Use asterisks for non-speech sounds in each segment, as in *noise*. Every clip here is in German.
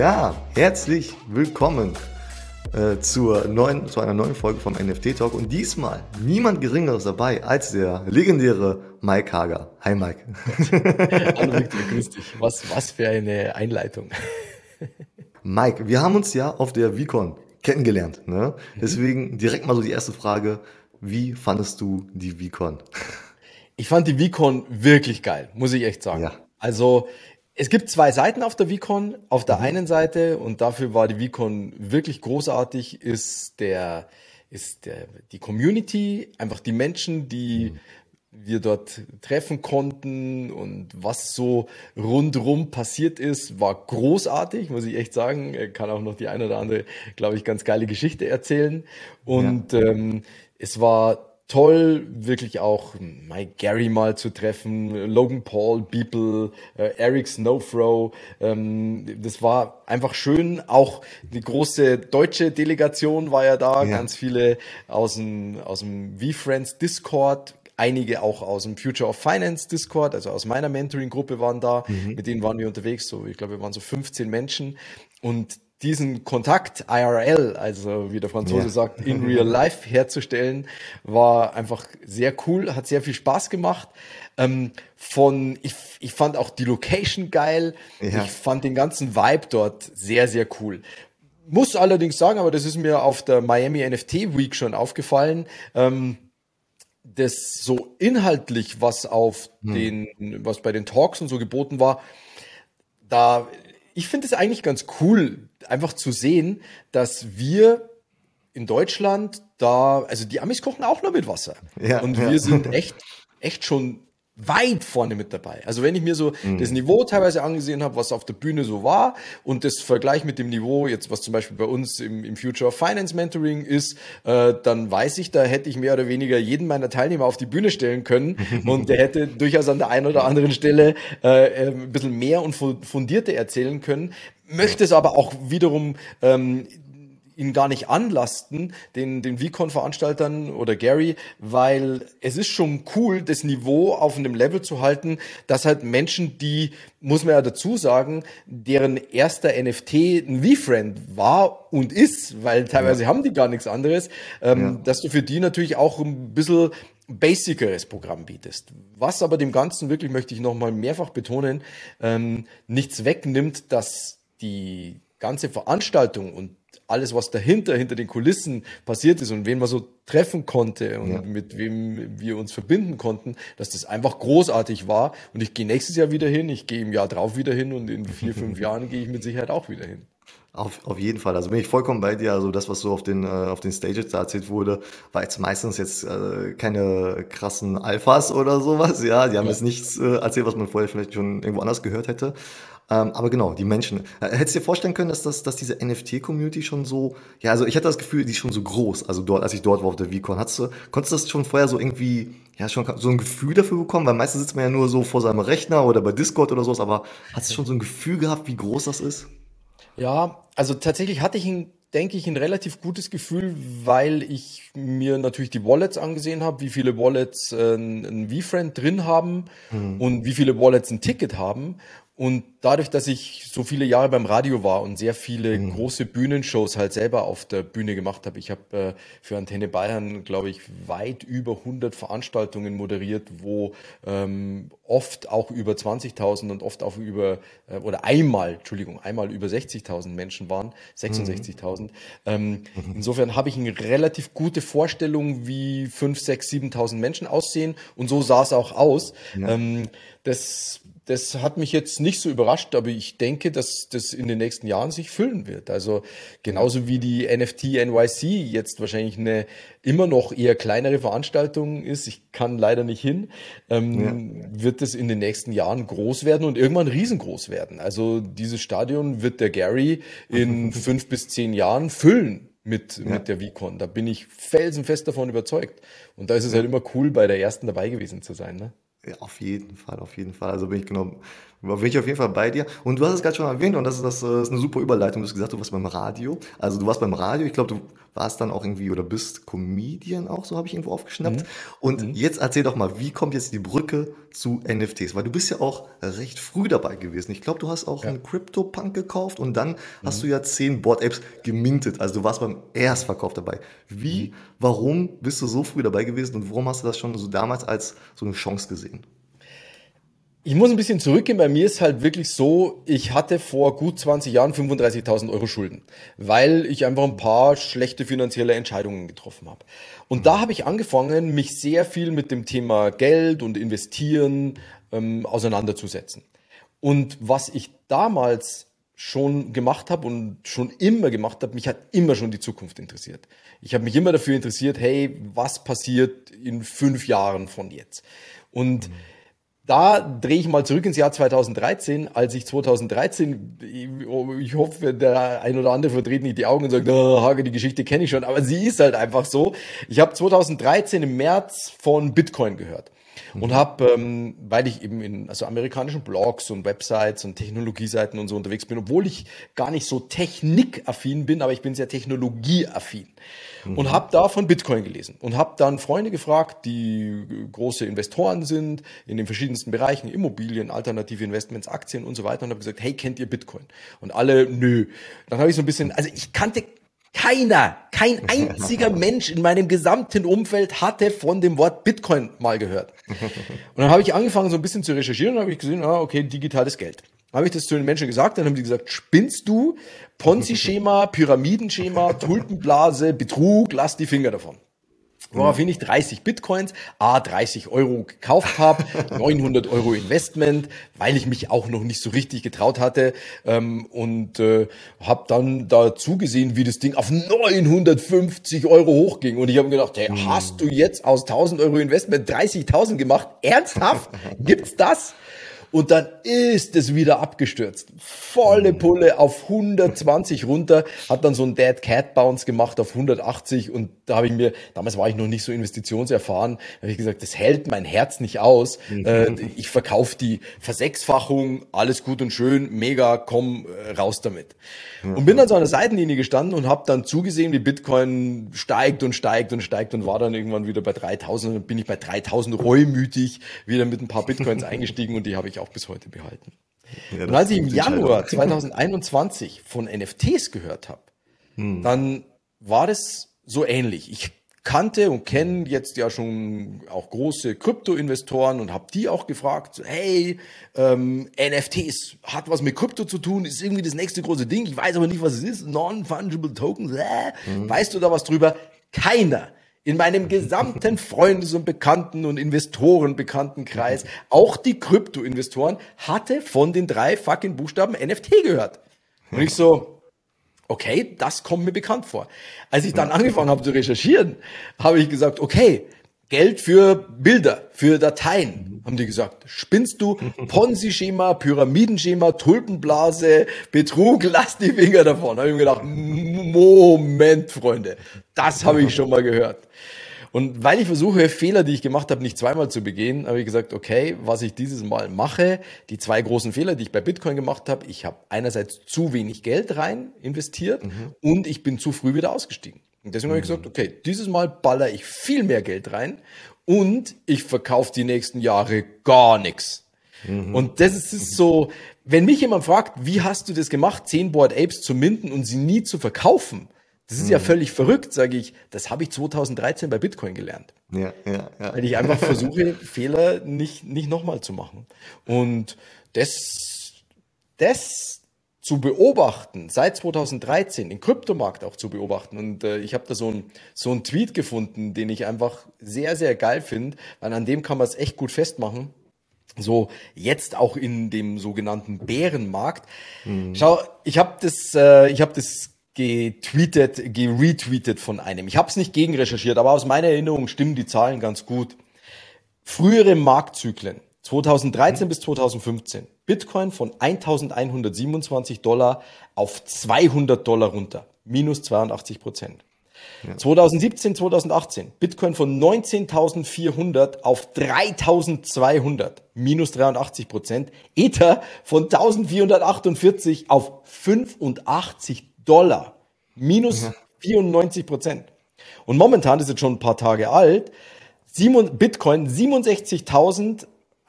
Ja, herzlich willkommen äh, zur neuen, zu einer neuen Folge vom NFT Talk und diesmal niemand Geringeres dabei als der legendäre Mike Hager. Hi Mike. *laughs* Hallo Victor, *laughs* grüß dich. Was, was für eine Einleitung. *laughs* Mike, wir haben uns ja auf der VCon kennengelernt. Ne? Mhm. Deswegen direkt mal so die erste Frage. Wie fandest du die VCon? Ich fand die VCon wirklich geil, muss ich echt sagen. Ja. Also es gibt zwei Seiten auf der VCon. Auf der mhm. einen Seite, und dafür war die VCon wirklich großartig, ist der, ist der, die Community, einfach die Menschen, die mhm. wir dort treffen konnten und was so rundrum passiert ist, war großartig, muss ich echt sagen. Er kann auch noch die eine oder andere, glaube ich, ganz geile Geschichte erzählen. Und ja. ähm, es war toll, wirklich auch Mike Gary mal zu treffen, Logan Paul, Beeple, äh, Eric Snowthrow. Ähm, das war einfach schön. Auch die große deutsche Delegation war ja da, ja. ganz viele aus dem, aus dem V-Friends Discord, einige auch aus dem Future of Finance Discord, also aus meiner Mentoring-Gruppe waren da, mhm. mit denen waren wir unterwegs, so ich glaube, wir waren so 15 Menschen und diesen Kontakt IRL, also wie der Franzose ja. sagt, in real life herzustellen, war einfach sehr cool, hat sehr viel Spaß gemacht. Ähm, von, ich, ich fand auch die Location geil. Ja. Ich fand den ganzen Vibe dort sehr, sehr cool. Muss allerdings sagen, aber das ist mir auf der Miami NFT Week schon aufgefallen. Ähm, das so inhaltlich, was auf hm. den, was bei den Talks und so geboten war, da ich finde es eigentlich ganz cool, einfach zu sehen, dass wir in Deutschland da, also die Amis kochen auch nur mit Wasser. Ja, und wir ja. sind echt, echt schon weit vorne mit dabei. Also wenn ich mir so mhm. das Niveau teilweise angesehen habe, was auf der Bühne so war und das Vergleich mit dem Niveau jetzt, was zum Beispiel bei uns im, im Future of Finance Mentoring ist, äh, dann weiß ich, da hätte ich mehr oder weniger jeden meiner Teilnehmer auf die Bühne stellen können *laughs* und der hätte durchaus an der einen oder anderen Stelle äh, äh ein bisschen mehr und fundierter erzählen können möchte es aber auch wiederum ähm, ihn gar nicht anlasten, den, den VCon-Veranstaltern oder Gary, weil es ist schon cool, das Niveau auf einem Level zu halten, dass halt Menschen, die, muss man ja dazu sagen, deren erster NFT ein V-Friend war und ist, weil teilweise ja. haben die gar nichts anderes, ähm, ja. dass du für die natürlich auch ein bisschen basiceres Programm bietest. Was aber dem Ganzen wirklich, möchte ich nochmal mehrfach betonen, ähm, nichts wegnimmt, dass die ganze Veranstaltung und alles, was dahinter, hinter den Kulissen passiert ist und wen man so treffen konnte und ja. mit wem wir uns verbinden konnten, dass das einfach großartig war. Und ich gehe nächstes Jahr wieder hin, ich gehe im Jahr drauf wieder hin und in vier, fünf *laughs* Jahren gehe ich mit Sicherheit auch wieder hin. Auf, auf jeden Fall. Also bin ich vollkommen bei dir. Also das, was so auf den, äh, auf den Stages da erzählt wurde, war jetzt meistens jetzt äh, keine krassen Alphas oder sowas. Ja, die haben ja. jetzt nichts äh, erzählt, was man vorher vielleicht schon irgendwo anders gehört hätte. Ähm, aber genau, die Menschen. Äh, hättest du dir vorstellen können, dass, das, dass diese NFT-Community schon so, ja, also ich hatte das Gefühl, die ist schon so groß, also dort, als ich dort war auf der VCon. Hattest du, konntest du das schon vorher so irgendwie, ja, schon so ein Gefühl dafür bekommen? Weil meistens sitzt man ja nur so vor seinem Rechner oder bei Discord oder sowas, aber hast du schon so ein Gefühl gehabt, wie groß das ist? Ja, also tatsächlich hatte ich ein denke ich, ein relativ gutes Gefühl, weil ich mir natürlich die Wallets angesehen habe, wie viele Wallets äh, ein V-Friend drin haben mhm. und wie viele Wallets ein Ticket haben. Und dadurch, dass ich so viele Jahre beim Radio war und sehr viele mhm. große Bühnenshows halt selber auf der Bühne gemacht habe, ich habe äh, für Antenne Bayern, glaube ich, weit über 100 Veranstaltungen moderiert, wo ähm, oft auch über 20.000 und oft auch über, äh, oder einmal, Entschuldigung, einmal über 60.000 Menschen waren, 66.000. Mhm. Ähm, mhm. Insofern habe ich eine relativ gute Vorstellung, wie 5, 6, 7.000 Menschen aussehen und so sah es auch aus. Ja. Ähm, das das hat mich jetzt nicht so überrascht, aber ich denke, dass das in den nächsten Jahren sich füllen wird. Also genauso wie die NFT NYC jetzt wahrscheinlich eine immer noch eher kleinere Veranstaltung ist, ich kann leider nicht hin, ähm, ja. wird es in den nächsten Jahren groß werden und irgendwann riesengroß werden. Also dieses Stadion wird der Gary in *laughs* fünf bis zehn Jahren füllen mit, ja. mit der VCon. Da bin ich felsenfest davon überzeugt. Und da ist es halt immer cool, bei der ersten dabei gewesen zu sein. Ne? Ja, auf jeden Fall, auf jeden Fall. Also bin ich genau, bin ich auf jeden Fall bei dir. Und du hast es gerade schon erwähnt und das ist, das ist eine super Überleitung. Du hast gesagt, du warst beim Radio. Also du warst beim Radio. Ich glaube, du warst dann auch irgendwie oder bist Comedian auch, so habe ich irgendwo aufgeschnappt. Mhm. Und mhm. jetzt erzähl doch mal, wie kommt jetzt die Brücke zu NFTs? Weil du bist ja auch recht früh dabei gewesen. Ich glaube, du hast auch ja. einen CryptoPunk gekauft und dann mhm. hast du ja zehn Board-Apps gemintet. Also du warst beim Erstverkauf dabei. Wie, mhm. warum bist du so früh dabei gewesen und warum hast du das schon so damals als so eine Chance gesehen? Ich muss ein bisschen zurückgehen. Bei mir ist halt wirklich so, ich hatte vor gut 20 Jahren 35.000 Euro Schulden, weil ich einfach ein paar schlechte finanzielle Entscheidungen getroffen habe. Und da habe ich angefangen, mich sehr viel mit dem Thema Geld und Investieren ähm, auseinanderzusetzen. Und was ich damals schon gemacht habe und schon immer gemacht habe, mich hat immer schon die Zukunft interessiert. Ich habe mich immer dafür interessiert, hey, was passiert in fünf Jahren von jetzt? Und mhm da drehe ich mal zurück ins Jahr 2013, als ich 2013, ich hoffe, der ein oder andere verdreht nicht die Augen und sagt, oh, Hage, die Geschichte kenne ich schon, aber sie ist halt einfach so. Ich habe 2013 im März von Bitcoin gehört und habe, ähm, weil ich eben in also amerikanischen Blogs und Websites und Technologieseiten und so unterwegs bin, obwohl ich gar nicht so technikaffin bin, aber ich bin sehr technologieaffin mhm. und habe da von Bitcoin gelesen und habe dann Freunde gefragt, die große Investoren sind in den verschiedensten Bereichen, Immobilien, alternative Investments, Aktien und so weiter und habe gesagt, hey, kennt ihr Bitcoin? Und alle, nö. Dann habe ich so ein bisschen, also ich kannte keiner, kein *laughs* einziger Mensch in meinem gesamten Umfeld hatte von dem Wort Bitcoin mal gehört. Und dann habe ich angefangen, so ein bisschen zu recherchieren und habe ich gesehen, ah, okay, digitales Geld. Habe ich das zu den Menschen gesagt, dann haben die gesagt, spinnst du? Ponzi-Schema, *laughs* Pyramidenschema, Tulpenblase, Betrug, lass die Finger davon. Woraufhin ich 30 Bitcoins, a 30 Euro gekauft habe, *laughs* 900 Euro Investment, weil ich mich auch noch nicht so richtig getraut hatte ähm, und äh, habe dann da zugesehen, wie das Ding auf 950 Euro hochging und ich habe gedacht, hey, hm. hast du jetzt aus 1000 Euro Investment 30.000 gemacht? Ernsthaft? *laughs* Gibt's das? Und dann ist es wieder abgestürzt. Volle Pulle auf 120 runter, hat dann so ein Dead Cat Bounce gemacht auf 180 und da habe ich mir, damals war ich noch nicht so investitionserfahren, habe ich gesagt, das hält mein Herz nicht aus. Mhm. Äh, ich verkaufe die Versechsfachung, alles gut und schön, mega, komm äh, raus damit. Und bin dann so an der Seitenlinie gestanden und habe dann zugesehen, wie Bitcoin steigt und steigt und steigt und war dann irgendwann wieder bei 3000 und dann bin ich bei 3000 reumütig wieder mit ein paar Bitcoins *laughs* eingestiegen und die habe ich auch bis heute behalten. Ja, und als ich im Januar 2021 von NFTs gehört habe, hm. dann war das so ähnlich. Ich kannte und kenne jetzt ja schon auch große Krypto-Investoren und habe die auch gefragt, hey, ähm, NFTs hat was mit Krypto zu tun, ist irgendwie das nächste große Ding, ich weiß aber nicht, was es ist, Non-Fungible Tokens, äh, mhm. weißt du da was drüber? Keiner in meinem gesamten Freundes- und Bekannten- und Investoren-Bekanntenkreis, auch die Krypto-Investoren, hatte von den drei fucking Buchstaben NFT gehört. Und ich so, okay, das kommt mir bekannt vor. Als ich dann angefangen habe zu recherchieren, habe ich gesagt, okay, Geld für Bilder, für Dateien, haben die gesagt. Spinnst du? Ponzi-Schema, Pyramidenschema, Tulpenblase, Betrug, lass die Finger davon. Da habe ich mir gedacht, Moment, Freunde, das habe ich schon mal gehört. Und weil ich versuche, Fehler, die ich gemacht habe, nicht zweimal zu begehen, habe ich gesagt, okay, was ich dieses Mal mache, die zwei großen Fehler, die ich bei Bitcoin gemacht habe, ich habe einerseits zu wenig Geld rein investiert mhm. und ich bin zu früh wieder ausgestiegen. Und deswegen mhm. habe ich gesagt, okay, dieses Mal baller ich viel mehr Geld rein und ich verkaufe die nächsten Jahre gar nichts. Mhm. Und das ist, ist so, wenn mich jemand fragt, wie hast du das gemacht, zehn Board Apes zu minden und sie nie zu verkaufen, das ist mhm. ja völlig verrückt, sage ich. Das habe ich 2013 bei Bitcoin gelernt. Ja, ja, ja. Weil ich einfach versuche, *laughs* Fehler nicht, nicht nochmal zu machen. Und das, das zu beobachten, seit 2013, den Kryptomarkt auch zu beobachten. Und äh, ich habe da so ein so ein Tweet gefunden, den ich einfach sehr, sehr geil finde, weil an dem kann man es echt gut festmachen. So jetzt auch in dem sogenannten Bärenmarkt. Mhm. Schau, ich habe das, äh, ich habe das getweetet, geretweetet von einem. Ich habe es nicht gegenrecherchiert, aber aus meiner Erinnerung stimmen die Zahlen ganz gut. Frühere Marktzyklen 2013 mhm. bis 2015. Bitcoin von 1127 Dollar auf 200 Dollar runter. Minus 82 Prozent. Ja. 2017, 2018. Bitcoin von 19.400 auf 3.200. Minus 83 Prozent. Ether von 1.448 auf 85 Dollar. Minus mhm. 94 Prozent. Und momentan ist es schon ein paar Tage alt. Bitcoin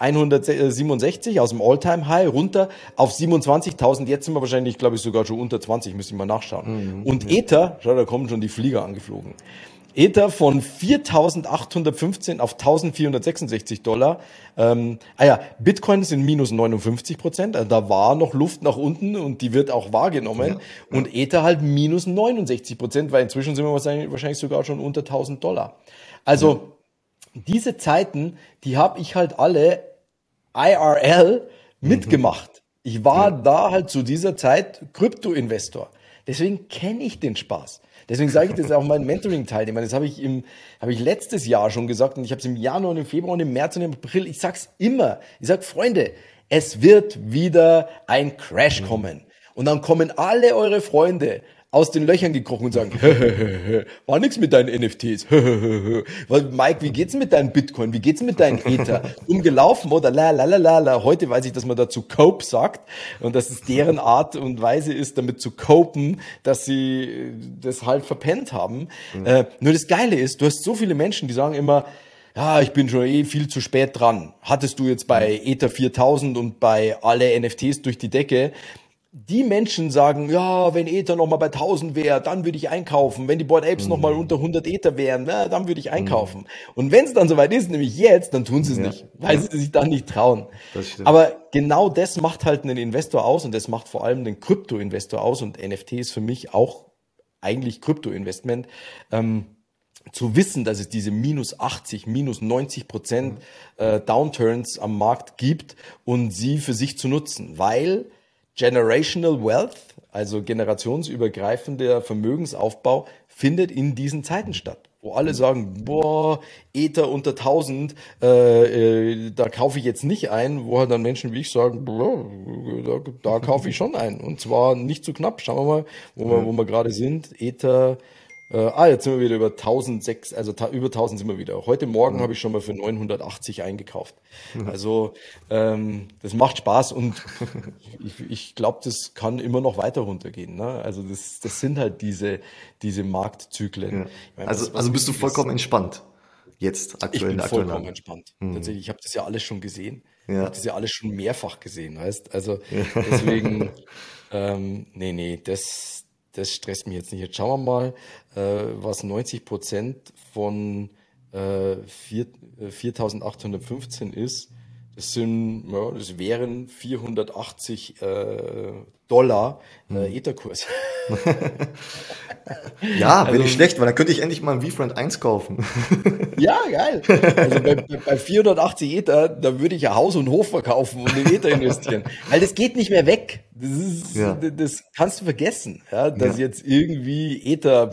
67.167 aus dem Alltime high runter auf 27.000. Jetzt sind wir wahrscheinlich, glaube ich, sogar schon unter 20, müssen wir mal nachschauen. Mhm, Und Ether, schau, da kommen schon die Flieger angeflogen. Ether von 4.815 auf 1.466 Dollar. Ähm, ah ja, Bitcoin sind minus 59 Prozent. Also da war noch Luft nach unten und die wird auch wahrgenommen. Ja. Und Ether halt minus 69 Prozent, weil inzwischen sind wir wahrscheinlich sogar schon unter 1.000 Dollar. Also ja. diese Zeiten, die habe ich halt alle IRL mitgemacht. Mhm. Ich war ja. da halt zu dieser Zeit Krypto-Investor. Deswegen kenne ich den Spaß. Deswegen sage ich das auch meinen Mentoring-Teilnehmern. Das habe ich im, habe ich letztes Jahr schon gesagt und ich habe es im Januar und im Februar und im März und im April. Ich sag's immer. Ich sag, Freunde, es wird wieder ein Crash kommen. Und dann kommen alle eure Freunde aus den Löchern gekrochen und sagen, *laughs* war nix mit deinen NFTs. Mike, wie geht's mit deinen Bitcoin? Wie geht's mit deinen Ether? *laughs* Umgelaufen oder la la la la la. Heute weiß ich, dass man dazu Cope sagt und dass es deren Art und Weise ist, damit zu copen, dass sie das halt verpennt haben. Mhm. Äh, nur das Geile ist, du hast so viele Menschen, die sagen immer, ja, ich bin schon eh viel zu spät dran. Hattest du jetzt bei Ether 4000 und bei alle NFTs durch die Decke, die Menschen sagen, ja, wenn Ether nochmal bei 1000 wäre, dann würde ich einkaufen. Wenn die Board Apes mhm. nochmal unter 100 Ether wären, na, dann würde ich mhm. einkaufen. Mhm. Und wenn es dann soweit ist, nämlich jetzt, dann tun sie es ja. nicht, weil sie sich dann nicht trauen. Aber genau das macht halt einen Investor aus und das macht vor allem den Krypto-Investor aus und NFT ist für mich auch eigentlich Krypto-Investment. Ähm, zu wissen, dass es diese minus 80, minus 90 Prozent mhm. äh, Downturns am Markt gibt und sie für sich zu nutzen, weil Generational Wealth, also generationsübergreifender Vermögensaufbau, findet in diesen Zeiten statt. Wo alle sagen, boah, Ether unter 1000, äh, äh, da kaufe ich jetzt nicht ein, wo halt dann Menschen wie ich sagen, boah, da, da kaufe ich schon ein. Und zwar nicht zu knapp. Schauen wir mal, wo wir, wo wir gerade sind. Ether äh, ah, jetzt sind wir wieder über 1006, also über 1000 sind wir wieder. Heute Morgen mhm. habe ich schon mal für 980 eingekauft. Mhm. Also ähm, das macht Spaß und *laughs* ich, ich glaube, das kann immer noch weiter runtergehen. Ne? Also das, das sind halt diese, diese Marktzyklen. Ja. Meine, also, also bist du vollkommen ist, entspannt jetzt aktuell? Ich bin vollkommen entspannt. Mhm. Tatsächlich, ich habe das ja alles schon gesehen. Ja. Ich habe das ja alles schon mehrfach gesehen, weißt? Also deswegen, *laughs* ähm, nee, nee, das das stresst mich jetzt nicht. Jetzt schauen wir mal, äh, was 90 Prozent von äh, 4.815 äh, ist. Das sind, ja, das wären 480 äh, Dollar äh, hm. Etherkurs. *laughs* ja, also, wäre nicht schlecht, weil dann könnte ich endlich mal ein VFriend 1 kaufen. *laughs* ja, geil. Also bei, bei 480 Ether, da würde ich ja Haus und Hof verkaufen und in Ether investieren. *laughs* weil das geht nicht mehr weg. Das, ist, ja. das kannst du vergessen, ja, dass ja. jetzt irgendwie Ether.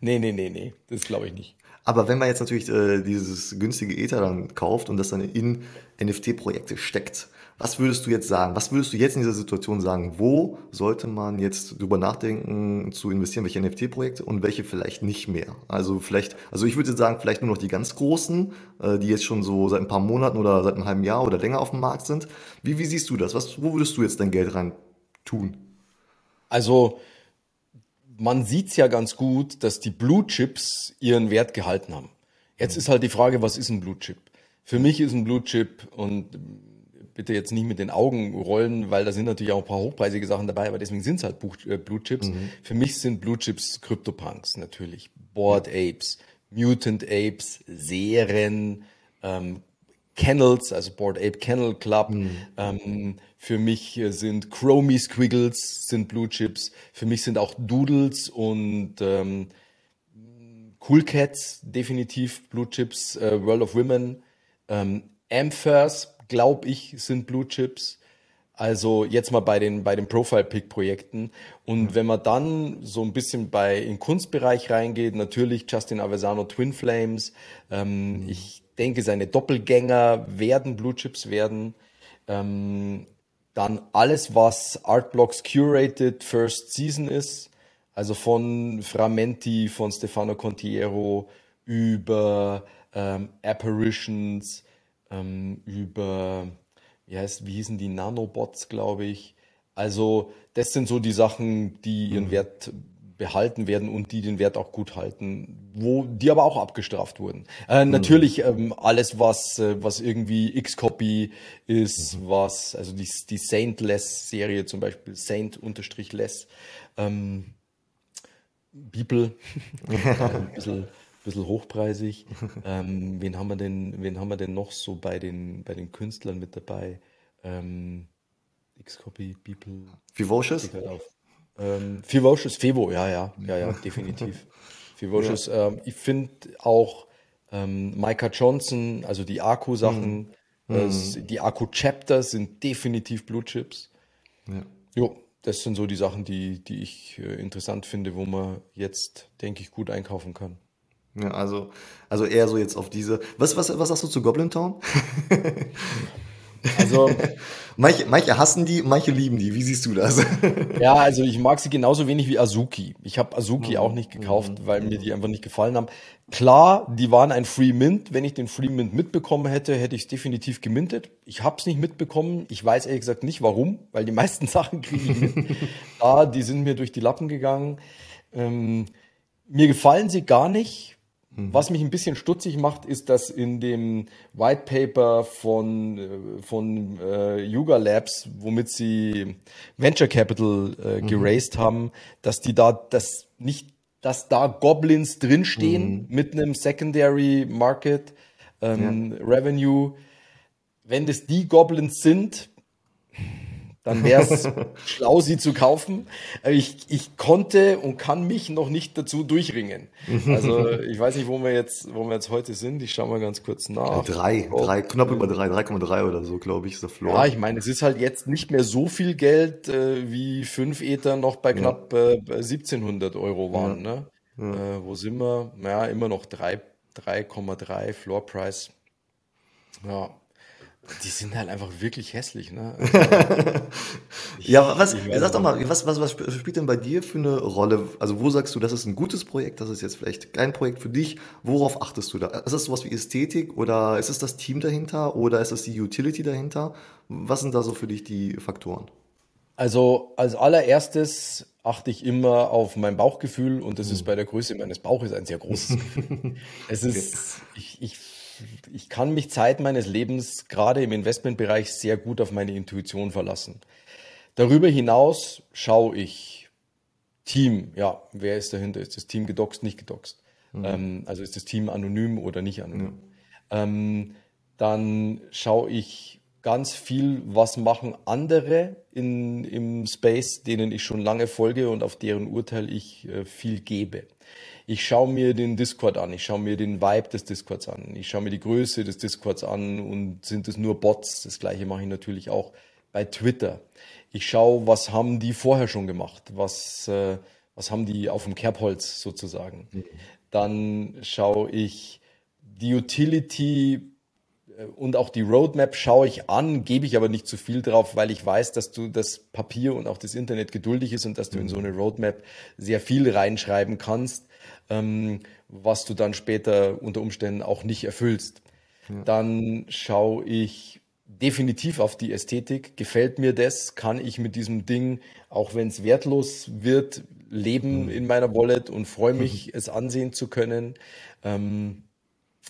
Nee, nee, nee, nee, das glaube ich nicht. Aber wenn man jetzt natürlich äh, dieses günstige Ether dann kauft und das dann in NFT-Projekte steckt, was würdest du jetzt sagen? Was würdest du jetzt in dieser Situation sagen? Wo sollte man jetzt drüber nachdenken, zu investieren, welche NFT-Projekte und welche vielleicht nicht mehr? Also vielleicht, also ich würde sagen, vielleicht nur noch die ganz großen, äh, die jetzt schon so seit ein paar Monaten oder seit einem halben Jahr oder länger auf dem Markt sind. Wie, wie siehst du das? Was, wo würdest du jetzt dein Geld rein tun? Also man sieht es ja ganz gut, dass die Blue Chips ihren Wert gehalten haben. Jetzt ist halt die Frage, was ist ein Blue Chip? Für mich ist ein Blue Chip und bitte jetzt nicht mit den Augen rollen, weil da sind natürlich auch ein paar hochpreisige Sachen dabei, aber deswegen sind es halt äh, Blue Chips. Mhm. Für mich sind Blue Chips CryptoPunks natürlich, Board Apes, Mutant Apes, Seren, ähm, Kennels, also Board Ape Kennel Club. Mhm. Ähm, für mich sind Chromie Squiggles, sind Blue Chips. Für mich sind auch Doodles und ähm, Cool Cats definitiv Blue Chips. Äh, World of Women. Ähm, Amphers, glaube ich, sind Blue Chips. Also jetzt mal bei den, bei den Profile-Pick-Projekten. Und wenn man dann so ein bisschen bei in Kunstbereich reingeht, natürlich Justin Aversano Twin Flames. Ähm, mhm. Ich denke, seine Doppelgänger werden Blue Chips werden. Ähm, dann alles, was Artblocks Curated First Season ist, also von Framenti, von Stefano Contiero über ähm, Apparitions, ähm, über, wie heißt, wie hießen die Nanobots, glaube ich. Also das sind so die Sachen, die ihren mhm. Wert behalten werden und die den Wert auch gut halten, wo die aber auch abgestraft wurden. Äh, mhm. Natürlich ähm, alles, was, äh, was irgendwie X-Copy ist, mhm. was, also die, die Saint-Less-Serie zum Beispiel, Saint-Less, ähm, Bibel, *laughs* ein bisschen, bisschen hochpreisig. Ähm, wen, haben wir denn, wen haben wir denn noch so bei den, bei den Künstlern mit dabei? Ähm, X-Copy, Bibel. Vivocious? Ähm, Vivocious, Fevo, ja, ja, ja, ja, *laughs* definitiv. Vivocious, ja. ähm, ich finde auch ähm, Micah Johnson, also die Akku-Sachen, mhm. äh, die Akku-Chapters sind definitiv Blue Chips. Ja. Jo, das sind so die Sachen, die, die ich äh, interessant finde, wo man jetzt, denke ich, gut einkaufen kann. Ja, also, also eher so jetzt auf diese. Was, was, was sagst du zu Goblin Town? *laughs* Also *laughs* manche, manche hassen die, manche lieben die. Wie siehst du das? *laughs* ja, also ich mag sie genauso wenig wie Azuki. Ich habe Azuki mhm. auch nicht gekauft, mhm. weil mir die einfach nicht gefallen haben. Klar, die waren ein Free Mint. Wenn ich den Free Mint mitbekommen hätte, hätte ich es definitiv gemintet. Ich habe es nicht mitbekommen. Ich weiß ehrlich gesagt nicht warum, weil die *laughs* meisten Sachen kriege ich mit. da, die sind mir durch die Lappen gegangen. Ähm, mir gefallen sie gar nicht Mhm. Was mich ein bisschen stutzig macht, ist, dass in dem White Paper von, äh, von äh, Yuga Labs, womit sie Venture Capital äh, mhm. geraced mhm. haben, dass die da das nicht, dass da Goblins drinstehen mhm. mit einem Secondary Market ähm, ja. Revenue. Wenn das die Goblins sind, dann wäre es *laughs* schlau, sie zu kaufen. Äh, ich, ich konnte und kann mich noch nicht dazu durchringen. *laughs* Also ich weiß nicht, wo wir jetzt, wo wir jetzt heute sind. Ich schaue mal ganz kurz nach. Drei, oh. drei, knapp über drei, 3,3 oder so, glaube ich, ist der Floor. Ja, ich meine, es ist halt jetzt nicht mehr so viel Geld, äh, wie fünf Ether noch bei knapp ja. äh, 1700 Euro waren. Ja. Ne? Ja. Äh, wo sind wir? Ja, immer noch 3,3 Floor Price. Ja, die sind halt einfach wirklich hässlich, ne? *laughs* ich, ja, was, sag doch mal, was, was, was spielt denn bei dir für eine Rolle? Also, wo sagst du, das ist ein gutes Projekt, das ist jetzt vielleicht kein Projekt für dich? Worauf achtest du da? Ist das sowas wie Ästhetik oder ist es das Team dahinter oder ist es die Utility dahinter? Was sind da so für dich die Faktoren? Also, als allererstes achte ich immer auf mein Bauchgefühl und das ist hm. bei der Größe meines Bauches ein sehr großes *laughs* Gefühl. es ist, ich, ich ich kann mich Zeit meines Lebens gerade im Investmentbereich sehr gut auf meine Intuition verlassen. Darüber hinaus schaue ich Team, ja, wer ist dahinter? Ist das Team gedoxt, nicht gedoxt? Mhm. Ähm, also ist das Team anonym oder nicht anonym? Ja. Ähm, dann schaue ich ganz viel, was machen andere in, im Space, denen ich schon lange folge und auf deren Urteil ich äh, viel gebe. Ich schaue mir den Discord an, ich schaue mir den Vibe des Discords an, ich schaue mir die Größe des Discords an und sind es nur Bots? Das gleiche mache ich natürlich auch bei Twitter. Ich schaue, was haben die vorher schon gemacht, was, äh, was haben die auf dem Kerbholz sozusagen. Mhm. Dann schaue ich die Utility äh, und auch die Roadmap schaue ich an, gebe ich aber nicht zu viel drauf, weil ich weiß, dass du das Papier und auch das Internet geduldig ist und dass du in so eine Roadmap sehr viel reinschreiben kannst ähm, was du dann später unter Umständen auch nicht erfüllst. Ja. Dann schaue ich definitiv auf die Ästhetik. Gefällt mir das? Kann ich mit diesem Ding, auch wenn es wertlos wird, leben mhm. in meiner Wallet und freue mich, mhm. es ansehen zu können? Ähm,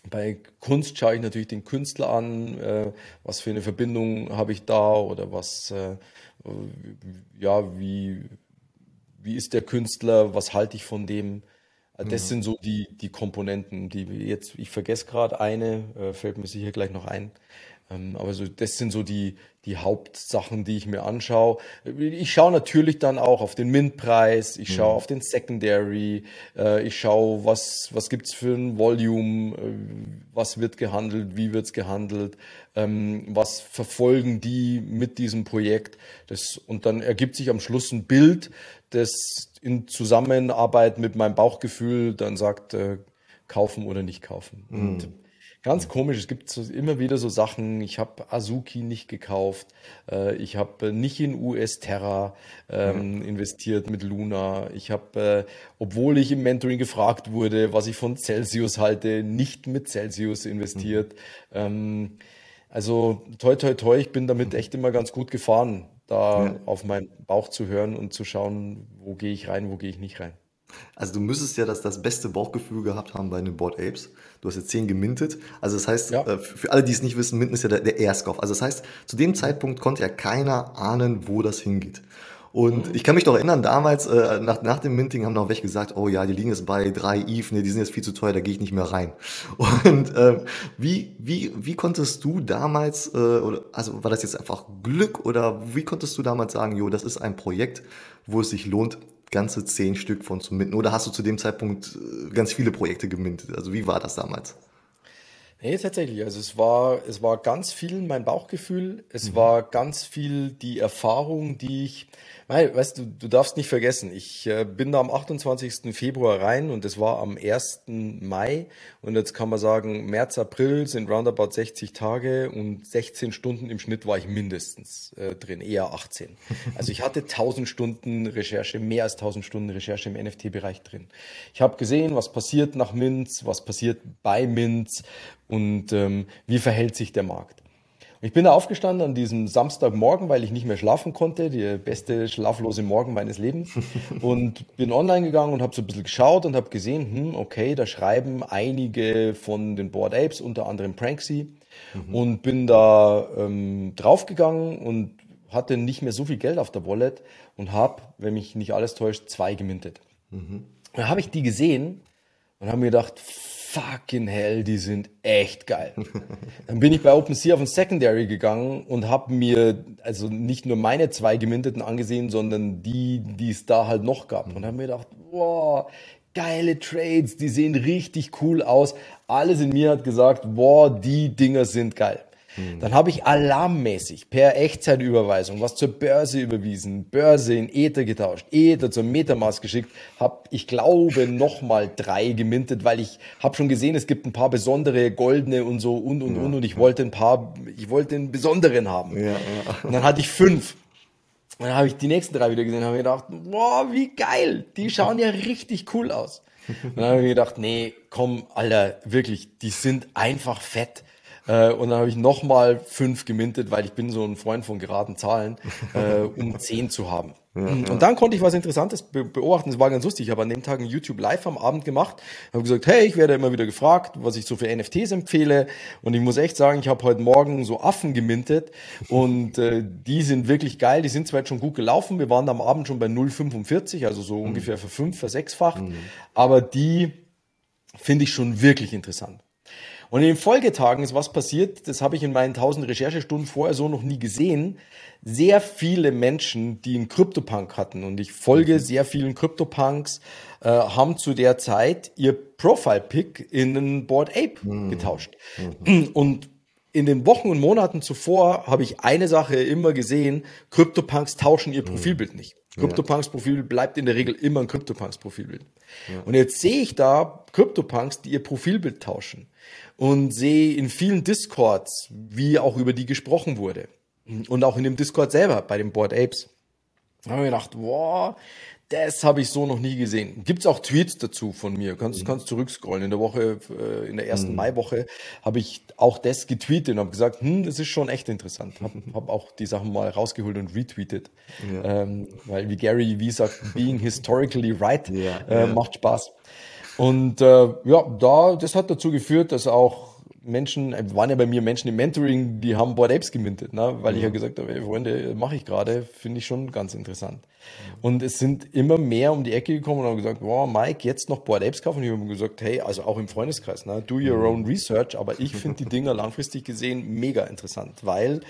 bei Kunst schaue ich natürlich den Künstler an, äh, was für eine Verbindung habe ich da oder was, äh, ja, wie, wie ist der Künstler, was halte ich von dem? Das mhm. sind so die, die Komponenten, die jetzt, ich vergesse gerade eine, äh, fällt mir sicher gleich noch ein. Ähm, aber so, das sind so die, die Hauptsachen, die ich mir anschaue. Ich schaue natürlich dann auch auf den Mint-Preis, ich schaue mhm. auf den Secondary, äh, ich schaue, was, was gibt's für ein Volume, äh, was wird gehandelt, wie wird's gehandelt, ähm, was verfolgen die mit diesem Projekt. Das, und dann ergibt sich am Schluss ein Bild, das in Zusammenarbeit mit meinem Bauchgefühl dann sagt, äh, kaufen oder nicht kaufen. Mhm. Ganz komisch, es gibt so, immer wieder so Sachen, ich habe Azuki nicht gekauft, äh, ich habe nicht in US Terra ähm, mhm. investiert mit Luna, ich habe, äh, obwohl ich im Mentoring gefragt wurde, was ich von Celsius halte, nicht mit Celsius investiert. Mhm. Ähm, also toi toi toi, ich bin damit echt immer ganz gut gefahren, da ja. auf meinen Bauch zu hören und zu schauen, wo gehe ich rein, wo gehe ich nicht rein. Also du müsstest ja das, das beste Bauchgefühl gehabt haben bei den Board Apes. Du hast jetzt 10 gemintet. Also das heißt, ja. Äh, für alle, die es nicht wissen, Minten ist ja der, der Erstkauf. Also das heißt, zu dem Zeitpunkt konnte ja keiner ahnen, wo das hingeht. Und ich kann mich doch erinnern, damals, äh, nach, nach dem Minting haben noch welche gesagt, oh ja, die liegen jetzt bei drei ETH, nee, die sind jetzt viel zu teuer, da gehe ich nicht mehr rein. *laughs* Und äh, wie, wie, wie konntest du damals, äh, oder, also war das jetzt einfach Glück oder wie konntest du damals sagen, jo, das ist ein Projekt, wo es sich lohnt, ganze zehn Stück von zu minten? Oder hast du zu dem Zeitpunkt äh, ganz viele Projekte gemintet? Also wie war das damals? Nee, tatsächlich. Also es war, es war ganz viel mein Bauchgefühl. Es mhm. war ganz viel die Erfahrung, die ich, weil, weißt du, du darfst nicht vergessen, ich äh, bin da am 28. Februar rein und es war am 1. Mai und jetzt kann man sagen, März, April sind roundabout 60 Tage und 16 Stunden im Schnitt war ich mindestens äh, drin, eher 18. *laughs* Also ich hatte 1000 Stunden Recherche, mehr als 1000 Stunden Recherche im NFT-Bereich drin. Ich habe gesehen, was passiert nach Minz, was passiert bei Minz und ähm, wie verhält sich der Markt. Ich bin da aufgestanden an diesem Samstagmorgen, weil ich nicht mehr schlafen konnte, der beste schlaflose Morgen meines Lebens *laughs* und bin online gegangen und habe so ein bisschen geschaut und habe gesehen, hm, okay, da schreiben einige von den Board Apes, unter anderem Pranksy mhm. und bin da ähm, draufgegangen und hatte nicht mehr so viel Geld auf der Wallet und habe, wenn mich nicht alles täuscht, zwei gemintet. Mhm. Dann habe ich die gesehen und habe mir gedacht, fucking hell, die sind echt geil. Dann bin ich bei OpenSea auf ein Secondary gegangen und habe mir also nicht nur meine zwei geminteten angesehen, sondern die, die es da halt noch gab. Und habe mir gedacht, wow, geile Trades, die sehen richtig cool aus. Alles in mir hat gesagt, boah, die Dinger sind geil. Dann habe ich alarmmäßig per Echtzeitüberweisung was zur Börse überwiesen, Börse in Ether getauscht, Ether zum Metamask geschickt, habe ich glaube nochmal drei gemintet, weil ich habe schon gesehen, es gibt ein paar besondere goldene und so und und ja. und und ich wollte ein paar, ich wollte einen besonderen haben. Ja, ja. Und dann hatte ich fünf. Und dann habe ich die nächsten drei wieder gesehen und habe mir gedacht, boah, wie geil, die schauen ja richtig cool aus. Und dann habe ich mir gedacht, nee, komm, Alter, wirklich, die sind einfach fett. Äh, und dann habe ich nochmal fünf gemintet, weil ich bin so ein Freund von geraden Zahlen, *laughs* äh, um zehn zu haben. Ja, und ja. dann konnte ich was Interessantes beobachten. Es war ganz lustig. Ich habe an dem Tag ein YouTube Live am Abend gemacht. Habe gesagt, hey, ich werde immer wieder gefragt, was ich so für NFTs empfehle. Und ich muss echt sagen, ich habe heute Morgen so Affen gemintet und äh, die sind wirklich geil. Die sind zwar jetzt schon gut gelaufen. Wir waren am Abend schon bei 0,45, also so mhm. ungefähr für fünf, versechsfacht. Mhm. Aber die finde ich schon wirklich interessant. Und in den Folgetagen ist was passiert, das habe ich in meinen 1000 Recherchestunden vorher so noch nie gesehen. Sehr viele Menschen, die einen Kryptopunk hatten, und ich folge mhm. sehr vielen Kryptopunks, äh, haben zu der Zeit ihr Profile-Pick in einen Board Ape mhm. getauscht. Mhm. *clears throat* Und in den Wochen und Monaten zuvor habe ich eine Sache immer gesehen, CryptoPunks tauschen ihr mhm. Profilbild nicht. CryptoPunks Profilbild bleibt in der Regel immer ein CryptoPunks Profilbild. Ja. Und jetzt sehe ich da CryptoPunks, die ihr Profilbild tauschen und sehe in vielen Discords, wie auch über die gesprochen wurde. Und auch in dem Discord selber, bei den Board Apes. Da habe ich gedacht, wow, das habe ich so noch nie gesehen. Gibt es auch Tweets dazu von mir? Kannst, mhm. kannst zurückscrollen. In der Woche, äh, in der ersten mhm. Maiwoche habe ich auch das getweetet und habe gesagt, hm, das ist schon echt interessant. Habe *laughs* hab auch die Sachen mal rausgeholt und retweetet. Ja. Ähm, weil wie Gary wie sagt, being historically right ja, äh, ja. macht Spaß. Und äh, ja, da, das hat dazu geführt, dass auch Menschen, äh, waren ja bei mir Menschen im Mentoring, die haben Board Apes gemintet, ne? weil ich ja gesagt habe, ey, Freunde, mache ich gerade, finde ich schon ganz interessant. Und es sind immer mehr um die Ecke gekommen und haben gesagt, wow, Mike, jetzt noch Board Apes kaufen. Und ich habe gesagt, hey, also auch im Freundeskreis, ne? do your own research, aber ich finde die Dinger *laughs* langfristig gesehen mega interessant, weil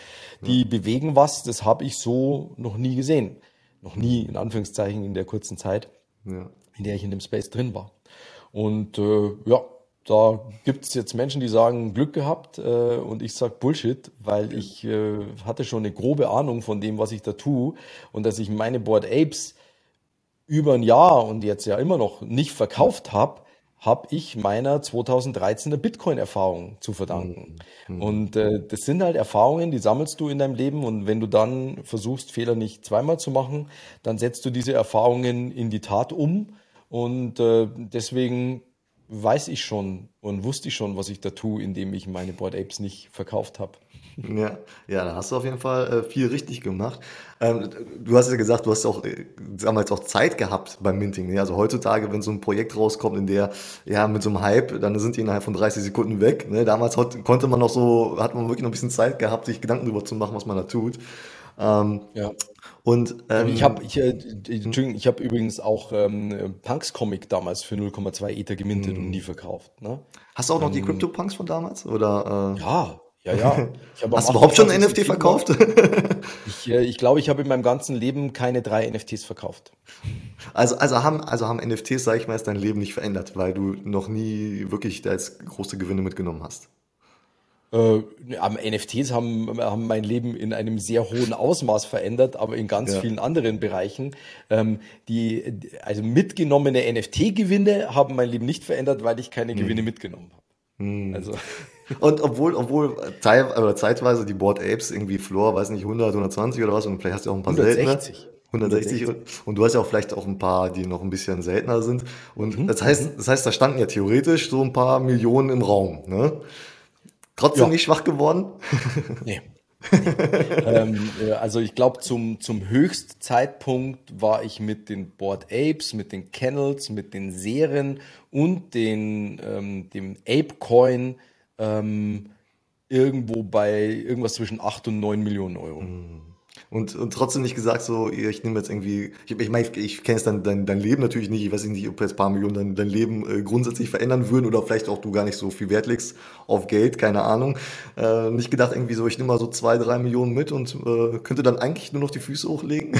die bewegen was, das habe ich so noch nie gesehen. Noch nie, in Anführungszeichen, in der kurzen Zeit, ja. in der ich in dem Space drin war. Und äh, ja, da gibt es jetzt Menschen, die sagen, Glück gehabt äh, und ich sage Bullshit, weil ich äh, hatte schon eine grobe Ahnung von dem, was ich da tue und dass ich meine Board Apes über ein Jahr und jetzt ja immer noch nicht verkauft habe, habe ich meiner 2013er Bitcoin-Erfahrung zu verdanken. Mhm. mhm. Und äh, das sind halt Erfahrungen, die sammelst du in deinem Leben und wenn du dann versuchst, Fehler nicht zweimal zu machen, dann setzt du diese Erfahrungen in die Tat um und äh, deswegen weiß ich schon und wusste ich schon, was ich da tue, indem ich meine Board Apes nicht verkauft habe. Ja, ja, da hast du auf jeden Fall äh, viel richtig gemacht. Ähm, du hast ja gesagt, du hast auch äh, damals auch Zeit gehabt beim Minting. Ne? Also heutzutage, wenn so ein Projekt rauskommt, in der, ja, mit so einem Hype, dann sind die innerhalb von 30 Sekunden weg. Ne? Damals konnte man noch so, hat man wirklich noch ein bisschen Zeit gehabt, sich Gedanken darüber zu machen, was man da tut. Ähm, ja. Und ähm, ich habe ich, äh, ich habe übrigens auch ähm, Punks Comic damals für 0,2 Ether gemintet und hm. nie verkauft. Ne? Hast du auch noch die ähm, Crypto Punks von damals oder? Äh? Ja, ja, ja. Hast du überhaupt schon ein NFT verkauft? ich äh, ich glaube, ich habe in meinem ganzen Leben keine drei NFTs verkauft. Also, also, haben, also haben NFTs, sag ich mal, dein Leben nicht verändert, weil du noch nie wirklich da jetzt große Gewinne mitgenommen hast. Äh, NFTs haben, haben mein Leben in einem sehr hohen Ausmaß verändert, aber in ganz ja. vielen anderen Bereichen. Ähm, die, also mitgenommene NFT-Gewinne haben mein Leben nicht verändert, weil ich keine hm. Gewinne mitgenommen habe. Hm. Also. *laughs* Und obwohl, obwohl teil, oder zeitweise die Board Apes irgendwie Floor, weiß nicht, 100, 120 oder was, und vielleicht hast du auch ein paar 160. seltene. 160. 160. Und du hast ja auch vielleicht auch ein paar, die noch ein bisschen seltener sind. Und mhm. das heißt, das heißt, da standen ja theoretisch so ein paar Millionen im Raum. Ne? Trotzdem ja. nicht schwach geworden? *laughs* Nee. ähm, äh, also ich glaube, zum, zum Höchstzeitpunkt war ich mit den Board Apes, mit den Kennels, mit den Serien und den, ähm, dem Ape Coin ähm, irgendwo bei irgendwas zwischen 8 und 9 Millionen Euro. Mhm und, und trotzdem nicht gesagt, so, ich nehme jetzt irgendwie, ich, ich meine, ich, ich kenne jetzt dein, dein, dein Leben natürlich nicht, ich weiß nicht, ob jetzt ein paar Millionen dein, dein Leben äh, grundsätzlich verändern würden oder vielleicht auch du gar nicht so viel Wert legst auf Geld, keine Ahnung. Äh, nicht gedacht, irgendwie so, ich nehme mal so zwei, drei Millionen mit und äh, könnte dann eigentlich nur noch die Füße hochlegen.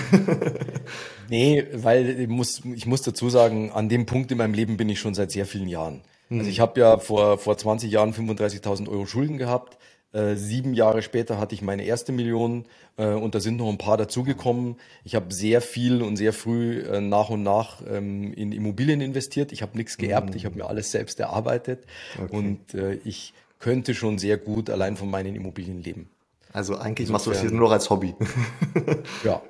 *laughs* nee, weil ich muss, ich muss dazu sagen, an dem Punkt in meinem Leben bin ich schon seit sehr vielen Jahren. Also hm. ich habe ja vor, vor 20 Jahren 35.000 Euro Schulden gehabt äh, sieben Jahre später hatte ich meine erste Million äh, und da sind noch ein paar dazugekommen. Ich habe sehr viel und sehr früh äh, nach und nach ähm, in Immobilien investiert. Ich habe nichts geerbt, mhm. ich habe mir alles selbst erarbeitet okay. und äh, ich könnte schon sehr gut allein von meinen Immobilien leben. Also eigentlich Insofern, machst du das hier nur noch als Hobby. *laughs* ja.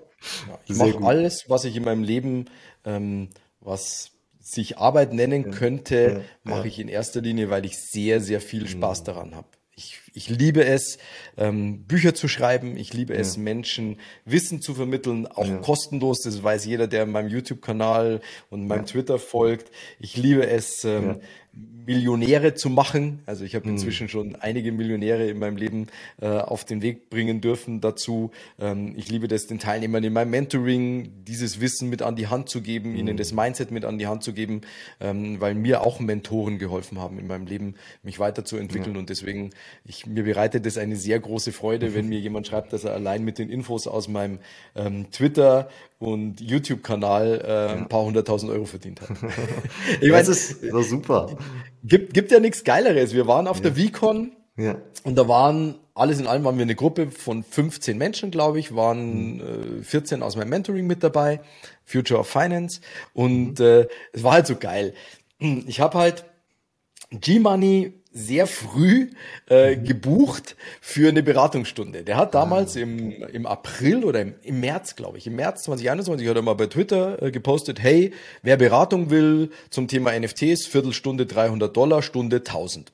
ja. ich mache alles, was ich in meinem Leben, ähm, was sich Arbeit nennen könnte, ja, mache ja. ich in erster Linie, weil ich sehr, sehr viel Spaß mhm. daran habe. Ich, ich liebe es, ähm, Bücher zu schreiben. Ich liebe es, ja. Menschen Wissen zu vermitteln, auch ja. kostenlos. Das weiß jeder, der meinem YouTube-Kanal und meinem ja. Twitter folgt. Ich liebe es, ähm, Millionäre zu machen. Also ich habe mhm. inzwischen schon einige Millionäre in meinem Leben äh, auf den Weg bringen dürfen dazu. Ähm, ich liebe das, den Teilnehmern in meinem Mentoring dieses Wissen mit an die Hand zu geben, mhm. ihnen das Mindset mit an die Hand zu geben, ähm, weil mir auch Mentoren geholfen haben in meinem Leben, mich weiterzuentwickeln. Ja. Und deswegen, ich, mir bereitet es eine sehr große Freude, wenn mir jemand schreibt, dass er allein mit den Infos aus meinem ähm, Twitter und YouTube-Kanal äh, ein paar hunderttausend Euro verdient hat. *laughs* ich das ist doch super. Gibt, gibt ja nichts Geileres. Wir waren auf ja. der VCon ja. und da waren, alles in allem waren wir eine Gruppe von 15 Menschen, glaube ich, waren mhm. äh, 14 aus meinem Mentoring mit dabei, Future of Finance und mhm. äh, es war halt so geil. Ich habe halt G-Money sehr früh äh, gebucht für eine Beratungsstunde. Der hat damals im, im April oder im, im März, glaube ich, im März 2021 hat er mal bei Twitter äh, gepostet, hey, wer Beratung will zum Thema NFTs, Viertelstunde 300 Dollar, Stunde 1000.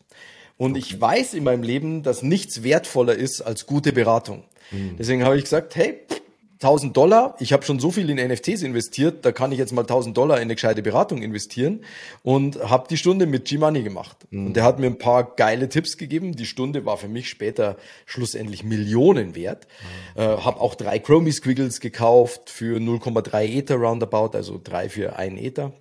Und okay. ich weiß in meinem Leben, dass nichts wertvoller ist als gute Beratung. Mhm. Deswegen habe ich gesagt, hey, 1000 Dollar, ich habe schon so viel in NFTs investiert, da kann ich jetzt mal 1000 Dollar in eine gescheite Beratung investieren und habe die Stunde mit G-Money gemacht. Mhm. Und der hat mir ein paar geile Tipps gegeben. Die Stunde war für mich später schlussendlich Millionen wert. Mhm. Äh, habe auch drei Chromie Squiggles gekauft für 0,3 Ether roundabout, also drei für einen Ether.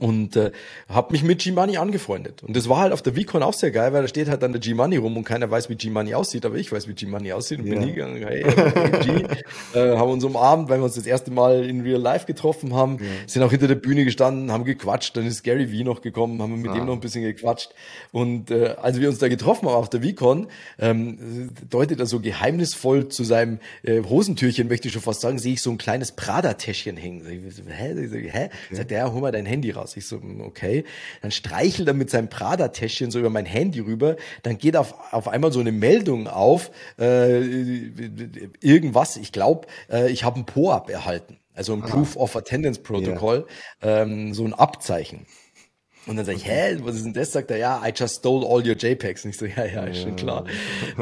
Und äh, habe mich mit G-Money angefreundet. Und das war halt auf der VCon auch sehr geil, weil da steht halt dann der G-Money rum und keiner weiß, wie G-Money aussieht, aber ich weiß, wie G-Money aussieht und yeah. bin hingegangen, hey, G, äh, haben uns umarmt, weil wir uns das erste Mal in Real Life getroffen haben, yeah. sind auch hinter der Bühne gestanden, haben gequatscht, dann ist Gary Vee noch gekommen, haben wir mit ah. dem noch ein bisschen gequatscht. Und äh, als wir uns da getroffen haben auf der VCon, ähm, deutet er so geheimnisvoll zu seinem äh, Hosentürchen, möchte ich schon fast sagen, sehe ich so ein kleines Prada-Täschchen hängen. Hä? Hä? Sagt er, ja, hol mal dein Handy raus. Ich so, hm, okay. Dann streichelt er mit seinem Prada-Täschchen so über mein Handy rüber. Dann geht auf, auf einmal so eine Meldung auf, äh, irgendwas. Ich glaube, äh, ich habe ein POAP erhalten. Also ein Proof of Attendance Protocol, yeah. ähm, so ein Abzeichen. Und dann sage ich, hä, was ist denn das? Sagt er, ja, I just stole all your JPEGs. Und ich so, ja, ja, ist schon klar.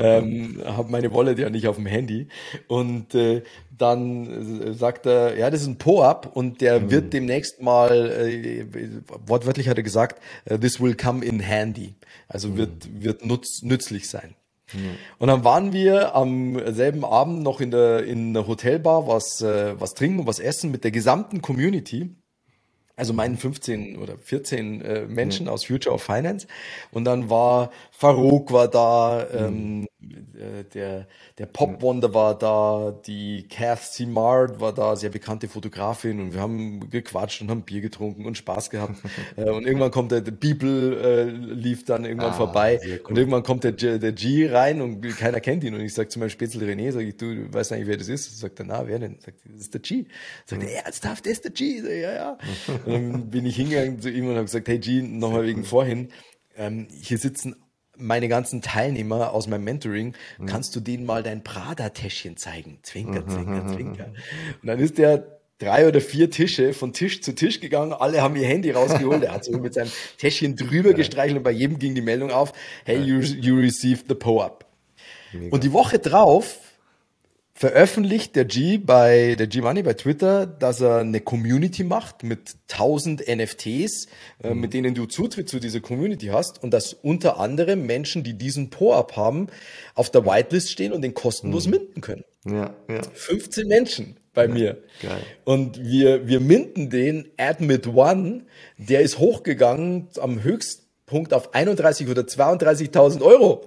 ähm, habe meine Wallet ja nicht auf dem Handy. Und äh, dann äh, sagt er, ja, das ist ein Po-Up und der mhm. wird demnächst mal, äh, wortwörtlich hat er gesagt, uh, this will come in handy. Also mhm. wird, wird nutz, nützlich sein. Und dann waren wir am selben Abend noch in der, in der Hotelbar was, äh, was trinken und was essen mit der gesamten Community also meinen 15 oder 14 äh, Menschen mhm. aus Future of Finance. Und dann war Farouk war da, ähm, äh, der, der Pop Wonder war da, die Kath Simard war da, sehr bekannte Fotografin und wir haben gequatscht und haben Bier getrunken und Spaß gehabt. *laughs* äh, und irgendwann kommt der, der People äh, lief dann irgendwann ah, vorbei cool. und irgendwann kommt der, der G rein und keiner kennt ihn und ich sag zu meinem Spätzle René, sag ich, du, weißt eigentlich, wer das ist? Sagt er, na, wer denn? Sagt, das ist der G. Sagt er, ernsthaft, das ist der G? Sag, ja, ja. *laughs* Dann bin ich hingegangen zu ihm und habe gesagt, hey G, nochmal wegen vorhin, ähm, hier sitzen meine ganzen Teilnehmer aus meinem Mentoring, mhm. kannst du denen mal dein Prada-Täschchen zeigen? Zwinker, zwinker, mhm. zwinker. Und dann ist der drei oder vier Tische von Tisch zu Tisch gegangen. Alle haben ihr Handy rausgeholt. Er hat so mit seinem Täschchen drüber gestreichelt und bei jedem ging die Meldung auf, hey, you, you received the PO-Up. Und die Woche drauf veröffentlicht der G bei der G-Money bei Twitter, dass er eine Community macht mit 1000 NFTs, äh, mhm. mit denen du Zutritt zu dieser Community hast und dass unter anderem Menschen, die diesen Po-Up haben, auf der Whitelist stehen und den kostenlos mhm. minden können. Ja, ja. 15 Menschen bei ja, mir. Geil. Und wir, wir minden den Admit One, der ist hochgegangen am höchsten Punkt auf 31 oder 32.000 Euro.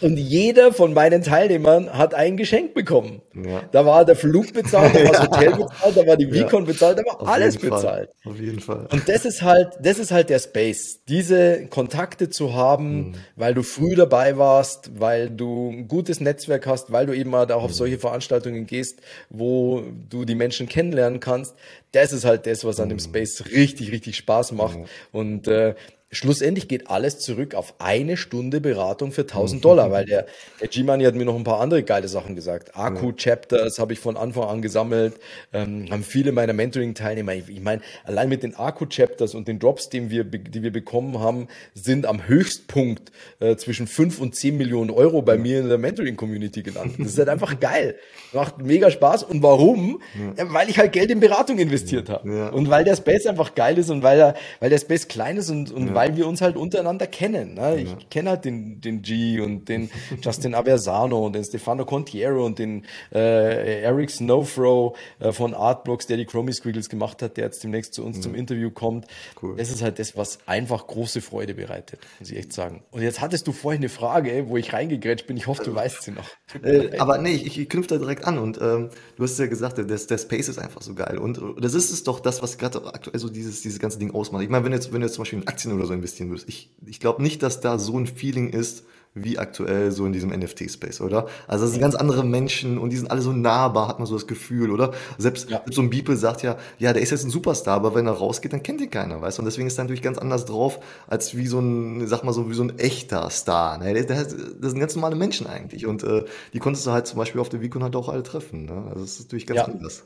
Und jeder von meinen Teilnehmern hat ein Geschenk bekommen. Ja. Da war der Flug bezahlt, da war das *laughs* Hotel bezahlt, da war die Vicon ja. bezahlt, da war auf alles bezahlt. Fall. Auf jeden Fall. Und das ist halt, das ist halt der Space. Diese Kontakte zu haben, mhm. weil du früh dabei warst, weil du ein gutes Netzwerk hast, weil du eben mal auch auf mhm. solche Veranstaltungen gehst, wo du die Menschen kennenlernen kannst. Das ist halt das, was an dem mhm. Space richtig, richtig Spaß macht. Und äh, Schlussendlich geht alles zurück auf eine Stunde Beratung für 1000 Dollar, weil der, der G-Money hat mir noch ein paar andere geile Sachen gesagt. Akku-Chapters habe ich von Anfang an gesammelt, ähm, haben viele meiner Mentoring-Teilnehmer. Ich, ich meine, allein mit den Akku-Chapters und den Drops, den wir, die wir bekommen haben, sind am Höchstpunkt äh, zwischen 5 und 10 Millionen Euro bei mir in der Mentoring-Community gelandet. Das ist halt einfach geil. Macht mega Spaß. Und warum? Ja. weil ich halt Geld in Beratung investiert habe. Ja. Und weil der Space einfach geil ist und weil, er, weil der Space klein ist und, und weil wir uns halt untereinander kennen. Ne? Ich ja. kenne halt den, den G und den *laughs* Justin Aversano und den Stefano Contiero und den äh, Eric Snowfro äh, von Artblocks, der die Chromie Squiggles gemacht hat, der jetzt demnächst zu uns zum Interview kommt. Cool. Das ist halt das, was einfach große Freude bereitet, muss ich echt sagen. Und jetzt hattest du vorhin eine Frage, wo ich reingegrätscht bin. Ich hoffe, du weißt sie noch. Äh, aber nee, ich, ich knüpfe da direkt an und ähm, du hast ja gesagt, der, der Space ist einfach so geil. Und das ist es doch das, was gerade aktuell so dieses, dieses ganze Ding ausmacht. Ich meine, wenn jetzt, wenn du jetzt zum Beispiel in Aktien oder so investieren würdest. Ich, ich glaube nicht, dass da so ein Feeling ist, wie aktuell so in diesem NFT-Space, oder? Also das sind ganz andere Menschen und die sind alle so nahbar, hat man so das Gefühl, oder? Selbst, ja. selbst so ein Beeple sagt ja, ja, der ist jetzt ein Superstar, aber wenn er rausgeht, dann kennt ihn keiner, weißt du? Und deswegen ist er natürlich ganz anders drauf, als wie so ein, sag mal so, wie so ein echter Star. Ne? Das, das sind ganz normale Menschen eigentlich und äh, die konntest du halt zum Beispiel auf der Vicon halt auch alle treffen, ne? Also das ist natürlich ganz ja. anders.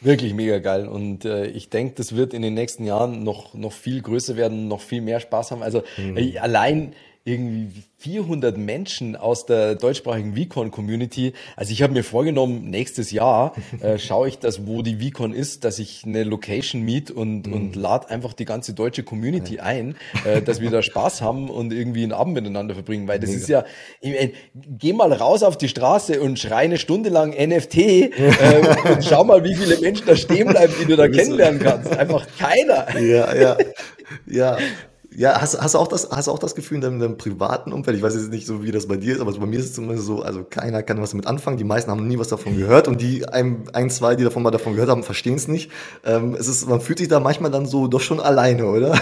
Wirklich mega geil. Und äh, ich denke, das wird in den nächsten Jahren noch, noch viel größer werden, noch viel mehr Spaß haben. Also mhm. äh, allein irgendwie 400 Menschen aus der deutschsprachigen VCon-Community. Also ich habe mir vorgenommen, nächstes Jahr *laughs* äh, schaue ich das, wo die VCon ist, dass ich eine Location meet und, mm. und lade einfach die ganze deutsche Community ein, äh, dass wir da Spaß haben und irgendwie einen Abend miteinander verbringen. Weil das Mega. ist ja, ich mein, geh mal raus auf die Straße und schrei eine Stunde lang NFT *laughs* äh, und schau mal, wie viele Menschen da stehen bleiben, die du da kennenlernen kannst. Einfach keiner. Ja, ja. Ja, ja, hast, hast, du auch das, hast du auch das Gefühl in deinem, deinem, privaten Umfeld? Ich weiß jetzt nicht so, wie das bei dir ist, aber bei mir ist es zumindest so, also keiner kann was damit anfangen. Die meisten haben nie was davon gehört und die ein, ein zwei, die davon mal davon gehört haben, verstehen es nicht. Ähm, es ist, man fühlt sich da manchmal dann so doch schon alleine, oder?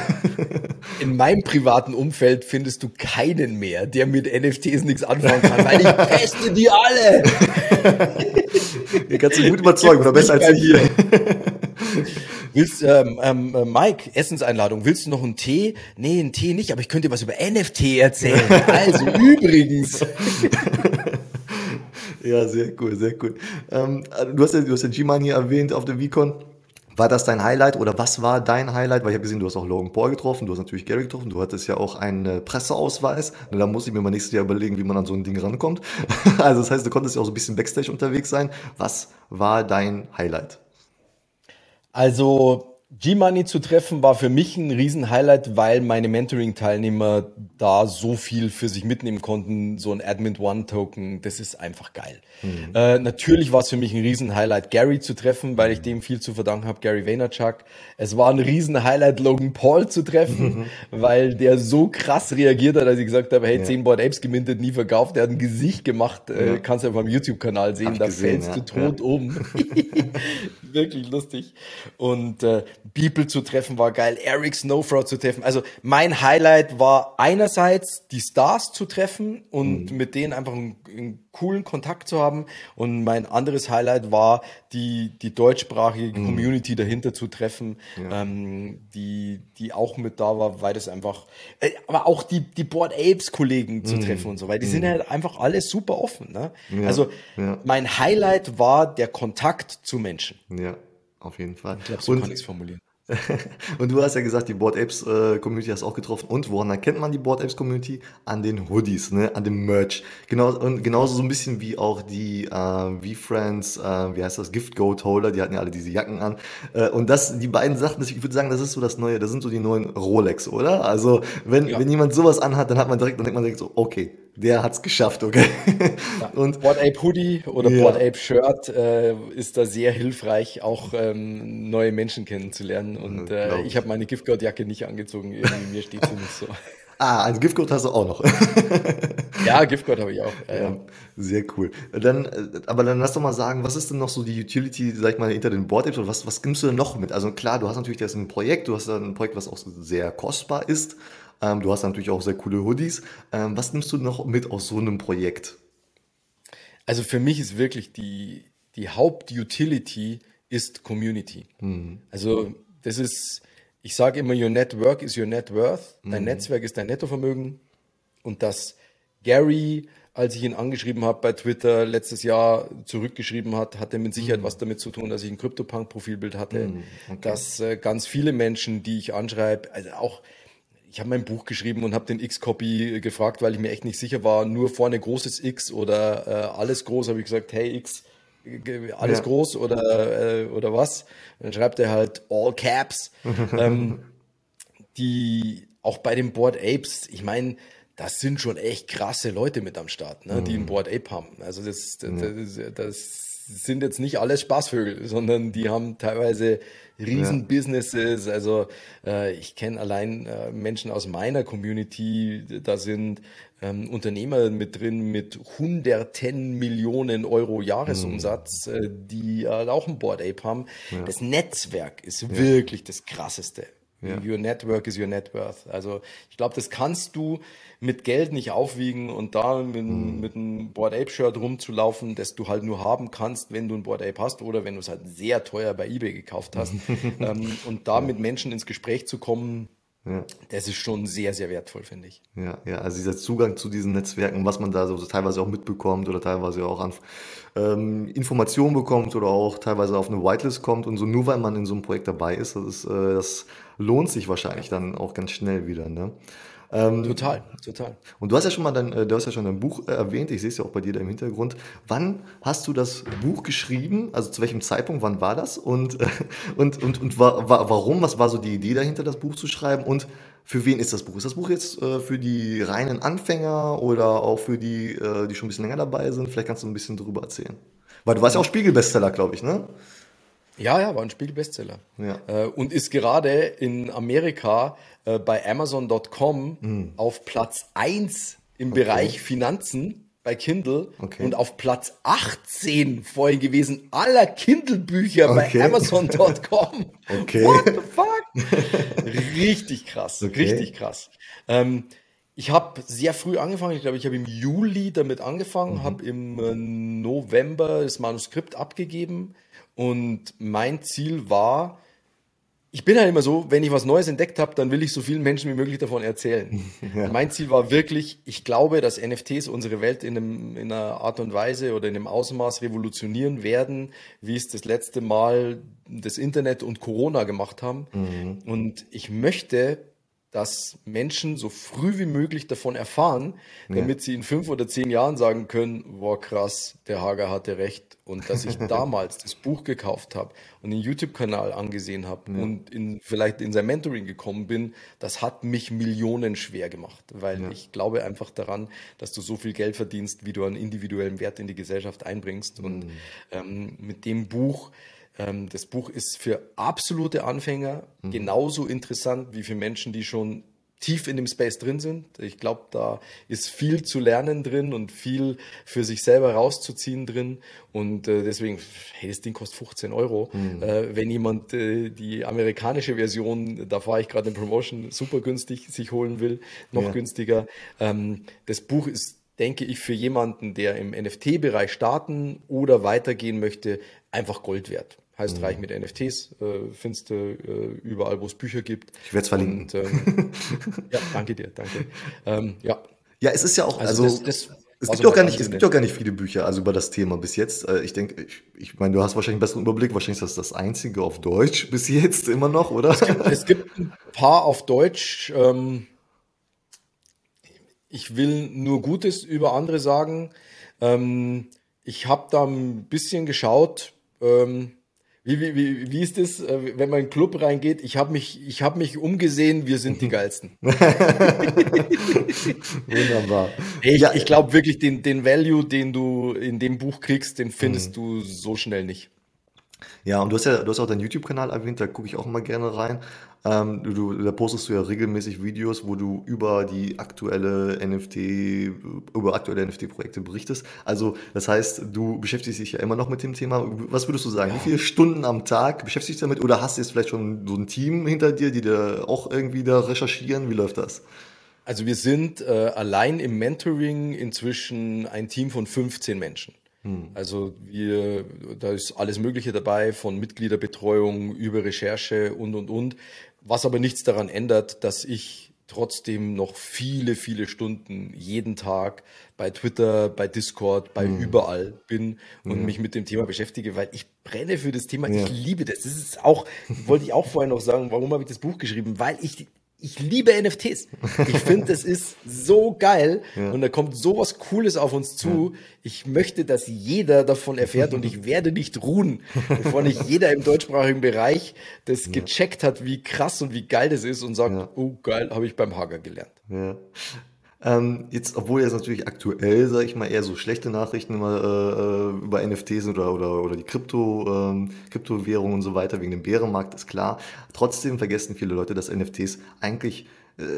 *laughs* In meinem privaten Umfeld findest du keinen mehr, der mit NFTs nichts anfangen kann, weil ich teste die alle. *laughs* Ihr kannst du gut überzeugen, oder besser als hier. *laughs* Willst, ähm, ähm, äh, Mike, Essenseinladung, willst du noch einen Tee? Nee, einen Tee nicht, aber ich könnte dir was über NFT erzählen. *laughs* Also, übrigens. *laughs* ja, sehr cool, sehr cool. Ähm, du hast ja, du hast ja G-Money erwähnt auf der VCon. War das dein Highlight oder was war dein Highlight? Weil ich habe gesehen, du hast auch Logan Paul getroffen, du hast natürlich Gary getroffen, du hattest ja auch einen Presseausweis. Da muss ich mir mal nächstes Jahr überlegen, wie man an so ein Ding rankommt. *laughs* Also das heißt, du konntest ja auch so ein bisschen Backstage unterwegs sein. Was war dein Highlight? Also G-Money zu treffen war für mich ein Riesenhighlight, weil meine Mentoring-Teilnehmer da so viel für sich mitnehmen konnten. So ein Admin One-Token, das ist einfach geil. Mhm. Äh, natürlich war es für mich ein Riesenhighlight, Gary zu treffen, weil ich dem viel zu verdanken habe, Gary Vaynerchuk. Es war ein Riesenhighlight, Logan Paul zu treffen, mhm. *laughs* weil der so krass reagiert hat, als ich gesagt habe, hey, ja. 10 Board Apes gemintet, nie verkauft. Der hat ein Gesicht gemacht, äh, ja. äh, kannst du auf meinem YouTube-Kanal sehen, da gesehen, fällst ja. du tot um. *laughs* Wirklich lustig. Und äh, People zu treffen war geil, Eric Snowfraud zu treffen. Also mein Highlight war einerseits die Stars zu treffen und mhm. mit denen einfach einen, einen, coolen Kontakt zu haben. Und mein anderes Highlight war die, die deutschsprachige mhm. Community dahinter zu treffen, ja. ähm, die, die auch mit da war, weil das einfach, äh, aber auch die, die Board Apes Kollegen zu mhm. treffen und so, weil die sind mhm. halt einfach alle super offen. Ne? Ja. Also mein Highlight war der Kontakt zu Menschen. Ja. Auf jeden Fall. Ich glaube, so und, kann ich es formulieren. *laughs* und du hast ja gesagt, die Board Apes äh, Community hast auch getroffen. Und woran erkennt man die Board Apes Community? An den Hoodies, ne? an dem Merch. Genau, und genauso so ein bisschen wie auch die äh, V-Friends, äh, wie heißt das, Gift Goat Holder, die hatten ja alle diese Jacken an. Äh, und das, die beiden Sachen, ich würde sagen, das ist so das neue, das sind so die neuen Rolex, oder? Also, wenn, ja. wenn jemand sowas anhat, dann hat man direkt, dann denkt man direkt so, okay, der hat's geschafft, okay. Und Board Ape Hoodie oder ja. Board Ape Shirt äh, ist da sehr hilfreich, auch ähm, neue Menschen kennenzulernen. Und äh, ich habe meine Giftgurt-Jacke nicht angezogen, irgendwie mir steht sie nicht so. *laughs* Ah, also Giftgurt hast du auch noch. *laughs* ja, Giftgurt habe ich auch. Ja, ja, sehr cool. Dann, äh, aber dann lass doch mal sagen, was ist denn noch so die Utility, sag ich mal, hinter den Board Apes oder was, was nimmst du denn noch mit? Also klar, du hast natürlich das ein Projekt, du hast da ein Projekt, was auch sehr kostbar ist. Ähm, du hast natürlich auch sehr coole Hoodies. Ähm, was nimmst du noch mit aus so einem Projekt? Also für mich ist wirklich die, die Hauptutility ist Community. Mhm. Also das ist, ich sage immer, your network is your net worth. Dein mhm. Netzwerk ist dein Nettovermögen. Und dass Gary, als ich ihn angeschrieben habe bei Twitter letztes Jahr zurückgeschrieben hat, hatte mit Sicherheit mhm. was damit zu tun, dass ich ein CryptoPunk-Profilbild hatte. Mhm. Okay. Dass äh, ganz viele Menschen, die ich anschreibe, also auch ich habe mein Buch geschrieben und habe den X-Copy gefragt, weil ich mir echt nicht sicher war, nur vorne großes X oder äh, alles groß, habe ich gesagt, hey X, alles ja. groß oder, äh, oder was? dann schreibt er halt All Caps. *laughs* ähm, die auch bei den Board Apes, ich meine, das sind schon echt krasse Leute mit am Start, ne, mhm. die ein Board Ape haben. Also das, das, das, das sind jetzt nicht alles Spaßvögel, sondern die haben teilweise Riesen-Businesses. Also äh, ich kenne allein äh, Menschen aus meiner Community, da sind ähm, Unternehmer mit drin mit hunderten Millionen Euro Jahresumsatz, mhm. äh, die äh, auch ein Board Ape haben. Ja. Das Netzwerk ist ja. wirklich das Krasseste. Ja. Your network is your net worth. Also ich glaube, das kannst du mit Geld nicht aufwiegen und da mit, mhm. mit einem Board Ape Shirt rumzulaufen, das du halt nur haben kannst, wenn du ein Board Ape hast oder wenn du es halt sehr teuer bei eBay gekauft hast. *laughs* ähm, und da mit Menschen ins Gespräch zu kommen, ja. Das ist schon sehr, sehr wertvoll, finde ich. Ja, ja, also dieser Zugang zu diesen Netzwerken, was man da so teilweise auch mitbekommt oder teilweise auch an ähm, Informationen bekommt oder auch teilweise auf eine Whitelist kommt und so, nur weil man in so einem Projekt dabei ist, das, ist, äh, das lohnt sich wahrscheinlich dann auch ganz schnell wieder. Ne? Ähm, total, total. Und du hast ja schon mal dein, äh, du hast ja schon dein Buch äh, erwähnt, ich sehe es ja auch bei dir da im Hintergrund. Wann hast du das Buch geschrieben? Also zu welchem Zeitpunkt, wann war das? Und, äh, und, und, und wa wa warum? Was war so die Idee dahinter, das Buch zu schreiben? Und für wen ist das Buch? Ist das Buch jetzt äh, für die reinen Anfänger oder auch für die, äh, die schon ein bisschen länger dabei sind? Vielleicht kannst du ein bisschen darüber erzählen. Weil du warst ja auch Spiegelbestseller, glaube ich, ne? Ja, ja, war ein Spiegel-Bestseller. Ja. Äh, und ist gerade in Amerika äh, bei Amazon.com mhm. auf Platz 1 im okay. Bereich Finanzen bei Kindle okay. und auf Platz 18 vorhin gewesen aller Kindle-Bücher okay. bei Amazon.com. *laughs* Okay. What the fuck? richtig krass, richtig krass. Ähm, ich habe sehr früh angefangen. Ich glaube, ich habe im Juli damit angefangen, mhm. habe im äh, November das Manuskript abgegeben und mein Ziel war, ich bin halt immer so, wenn ich was Neues entdeckt habe, dann will ich so vielen Menschen wie möglich davon erzählen. *laughs* Ja. Mein Ziel war wirklich, ich glaube, dass NFTs unsere Welt in, einem, in einer Art und Weise oder in einem Ausmaß revolutionieren werden, wie es das letzte Mal das Internet und Corona gemacht haben. Mhm. Und ich möchte dass Menschen so früh wie möglich davon erfahren, damit ja. sie in fünf oder zehn Jahren sagen können, wow krass, der Hager hatte recht. Und dass ich *laughs* damals das Buch gekauft habe und den YouTube-Kanal angesehen habe ja. und in, vielleicht in sein Mentoring gekommen bin, das hat mich Millionen schwer gemacht, weil ja. ich glaube einfach daran, dass du so viel Geld verdienst, wie du an individuellem Wert in die Gesellschaft einbringst. Mhm. Und ähm, mit dem Buch ähm, das Buch ist für absolute Anfänger mhm. genauso interessant wie für Menschen, die schon tief in dem Space drin sind. Ich glaube, da ist viel zu lernen drin und viel für sich selber rauszuziehen drin. Und äh, deswegen, hey, das Ding kostet 15 Euro. Mhm. Äh, wenn jemand äh, die amerikanische Version, da fahre ich gerade in Promotion, super günstig sich holen will, noch ja. günstiger. Ähm, das Buch ist denke ich, für jemanden, der im NFT-Bereich starten oder weitergehen möchte, einfach Gold wert. Heißt mhm. reich mit NFTs, äh, findest du äh, überall, wo es Bücher gibt. Ich werde es verlinken. Und, ähm, *laughs* ja, danke dir, danke. Ähm, ja. ja, es ist ja auch, also, also das, das es gibt, auch gar nicht, es gibt auch gar nicht viele Bücher also über das Thema bis jetzt. Äh, ich denke, ich, ich meine, du hast wahrscheinlich einen besseren Überblick. Wahrscheinlich ist das das einzige auf Deutsch bis jetzt immer noch, oder? Es gibt, es gibt ein paar auf Deutsch. Ähm, ich will nur Gutes über andere sagen. Ähm, ich habe da ein bisschen geschaut. Ähm, wie, wie, wie, wie ist das, äh, wenn man in einen Club reingeht? Ich habe mich, ich hab mich umgesehen, wir sind die geilsten. *laughs* Wunderbar. Ich, ja, ich glaube wirklich, den, den Value, den du in dem Buch kriegst, den findest mhm. du so schnell nicht. Ja, und du hast ja, du hast auch deinen YouTube-Kanal erwähnt, da gucke ich auch mal gerne rein. Ähm, du, du, da postest du ja regelmäßig Videos, wo du über die aktuelle NFT, über aktuelle NFT-Projekte berichtest. Also, das heißt, du beschäftigst dich ja immer noch mit dem Thema. Was würdest du sagen? Wie viele Stunden am Tag beschäftigst du dich damit? Oder hast du jetzt vielleicht schon so ein Team hinter dir, die da auch irgendwie da recherchieren? Wie läuft das? Also, wir sind äh, allein im Mentoring inzwischen ein Team von 15 Menschen. Hm. Also wir, da ist alles Mögliche dabei, von Mitgliederbetreuung über Recherche und, und, und. Was aber nichts daran ändert, dass ich trotzdem noch viele, viele Stunden jeden Tag bei Twitter, bei Discord, bei mhm. überall bin und mhm. mich mit dem Thema beschäftige, weil ich brenne für das Thema. Ja. Ich liebe das. Das ist auch, wollte ich auch vorher noch sagen, warum habe ich das Buch geschrieben? Weil ich ich liebe NFTs. Ich finde, das ist so geil *laughs* ja. und da kommt sowas Cooles auf uns zu. Ja. Ich möchte, dass jeder davon erfährt und ich werde nicht ruhen, *laughs* bevor nicht jeder im deutschsprachigen Bereich das ja. gecheckt hat, wie krass und wie geil das ist und sagt, oh geil, habe ich beim Hager gelernt. Ähm, jetzt, obwohl jetzt natürlich aktuell, sage ich mal, eher so schlechte Nachrichten immer äh, über NFTs oder, oder, oder die Krypto, ähm, Kryptowährungen und so weiter wegen dem Bärenmarkt ist klar. Trotzdem vergessen viele Leute, dass NFTs eigentlich äh,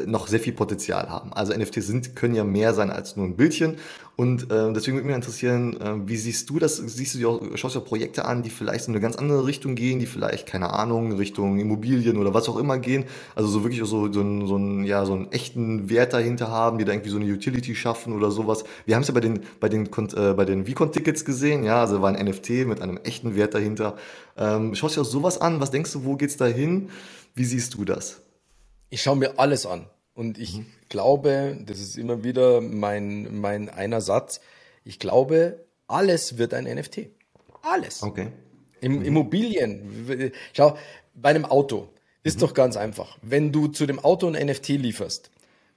noch sehr viel Potenzial haben. Also NFTs sind, können ja mehr sein als nur ein Bildchen. Und äh, deswegen würde mich interessieren, äh, wie siehst du das? Siehst du dir auch, schaust du auch Projekte an, die vielleicht in eine ganz andere Richtung gehen, die vielleicht, keine Ahnung, Richtung Immobilien oder was auch immer gehen? Also so wirklich so, so, einen, so, einen, ja, so einen echten Wert dahinter haben, die da irgendwie so eine Utility schaffen oder sowas. Wir haben es ja bei den, bei den, äh, bei den Vicon-Tickets gesehen, ja, also war ein NFT mit einem echten Wert dahinter. Ähm, schaust du dir auch sowas an? Was denkst du, wo geht's da hin? Wie siehst du das? Ich schaue mir alles an. Und ich mhm. glaube, das ist immer wieder mein, mein einer Satz, ich glaube, alles wird ein NFT. Alles. Okay. Im, mhm. Immobilien. Schau, bei einem Auto ist mhm. doch ganz einfach. Wenn du zu dem Auto ein NFT lieferst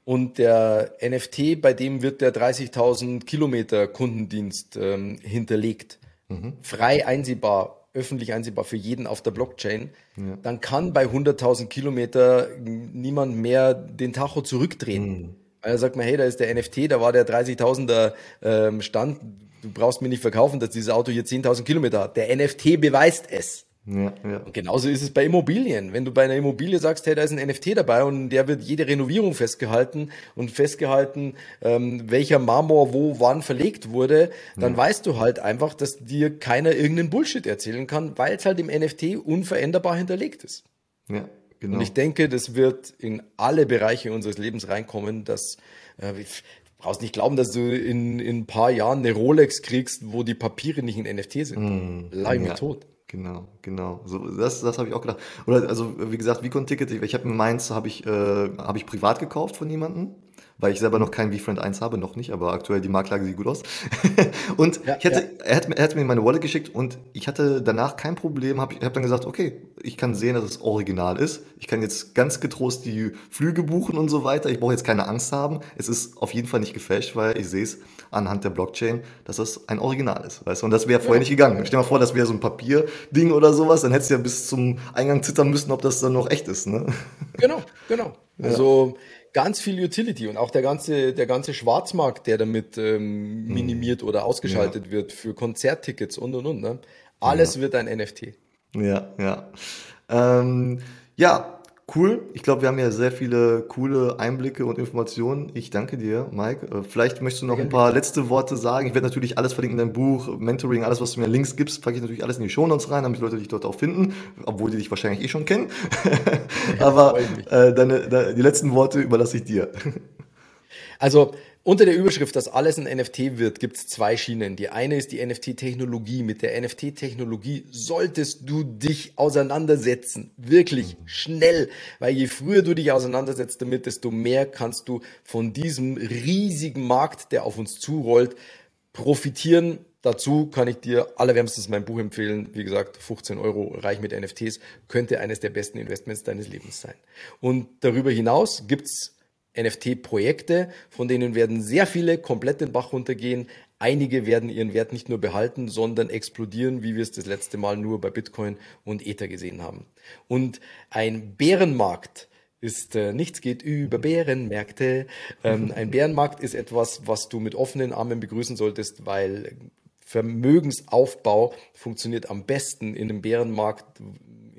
und der NFT, bei dem wird der 30.000 Kilometer Kundendienst ähm, hinterlegt, mhm. frei einsehbar öffentlich einsehbar für jeden auf der Blockchain, ja. dann kann bei 100.000 Kilometer niemand mehr den Tacho zurückdrehen. Mhm. Weil er sagt man, hey, da ist der NFT, da war der 30.000er ähm, Stand, du brauchst mir nicht verkaufen, dass dieses Auto hier 10.000 Kilometer hat. Der NFT beweist es. Ja, ja. Und genauso ist es bei Immobilien. Wenn du bei einer Immobilie sagst, hey, da ist ein NFT dabei und der wird jede Renovierung festgehalten und festgehalten, ähm, welcher Marmor wo wann verlegt wurde, dann ja. weißt du halt einfach, dass dir keiner irgendeinen Bullshit erzählen kann, weil es halt im NFT unveränderbar hinterlegt ist. Ja, genau. Und ich denke, das wird in alle Bereiche unseres Lebens reinkommen, dass äh, brauchst nicht glauben, dass du in, in ein paar Jahren eine Rolex kriegst, wo die Papiere nicht in NFT sind. Mm, Leih mir ja. tot. Genau, genau. So, das das habe ich auch gedacht. Oder also, wie gesagt, Vicon-Ticket, ich ich habe mir meins habe ich, äh, habe ich privat gekauft von jemandem weil ich selber noch kein VFriend 1 habe, noch nicht, aber aktuell die Marktlage sieht gut aus. *laughs* und ja, ich hätte, ja. er, hat, er hat mir meine Wallet geschickt und ich hatte danach kein Problem, habe hab dann gesagt, okay, ich kann sehen, dass es original ist. Ich kann jetzt ganz getrost die Flüge buchen und so weiter. Ich brauche jetzt keine Angst haben. Es ist auf jeden Fall nicht gefälscht, weil ich sehe es anhand der Blockchain, dass das ein Original ist. Weißt du? Und das wäre vorher ja. nicht gegangen. Stell dir mal vor, das wäre so ein Papierding oder sowas, dann hättest du ja bis zum Eingang zittern müssen, ob das dann noch echt ist. Ne? Genau, genau. *laughs* Also ganz viel Utility und auch der ganze, der ganze Schwarzmarkt, der damit ähm, mhm. minimiert oder ausgeschaltet ja. wird für Konzerttickets und und und. Ne? Alles ja. wird ein NFT. Ja, ja. Ähm, ja, Cool. Ich glaube, wir haben ja sehr viele coole Einblicke und Informationen. Ich danke dir, Mike. Äh, vielleicht möchtest du noch ein paar letzte Worte sagen. Ich werde natürlich alles verlinken in deinem Buch, Mentoring, alles, was du mir Links gibst, packe ich natürlich alles in die Shownotes rein, damit die Leute dich dort auch finden, obwohl die dich wahrscheinlich eh schon kennen. *laughs* Aber äh, deine, deine, die letzten Worte überlasse ich dir. Also unter der Überschrift, dass alles ein NFT wird, gibt es zwei Schienen. Die eine ist die NFT-Technologie. Mit der NFT-Technologie solltest du dich auseinandersetzen. Wirklich schnell. Weil je früher du dich auseinandersetzt damit, desto mehr kannst du von diesem riesigen Markt, der auf uns zurollt, profitieren. Dazu kann ich dir allerwärmstens mein Buch empfehlen. Wie gesagt, 15 Euro reich mit NFTs könnte eines der besten Investments deines Lebens sein. Und darüber hinaus gibt's NFT-Projekte, von denen werden sehr viele komplett den Bach runtergehen. Einige werden ihren Wert nicht nur behalten, sondern explodieren, wie wir es das letzte Mal nur bei Bitcoin und Ether gesehen haben. Und ein Bärenmarkt ist äh, nichts geht über Bärenmärkte. Ähm, *laughs* ein Bärenmarkt ist etwas, was du mit offenen Armen begrüßen solltest, weil Vermögensaufbau funktioniert am besten in einem Bärenmarkt,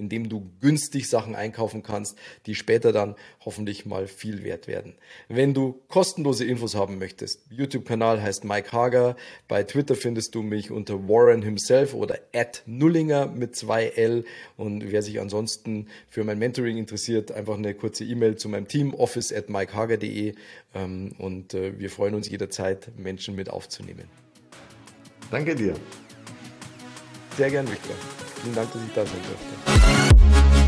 indem du günstig Sachen einkaufen kannst, die später dann hoffentlich mal viel wert werden. Wenn du kostenlose Infos haben möchtest, YouTube-Kanal heißt Mike Hager, bei Twitter findest du mich unter Warren himself oder at Nullinger mit zwei L und wer sich ansonsten für mein Mentoring interessiert, einfach eine kurze E-Mail zu meinem Team, office at mikehager.de ähm, und äh, wir freuen uns jederzeit, Menschen mit aufzunehmen. Danke dir. Sehr gern, Victor. Vielen Dank, dass ich da sein durfte.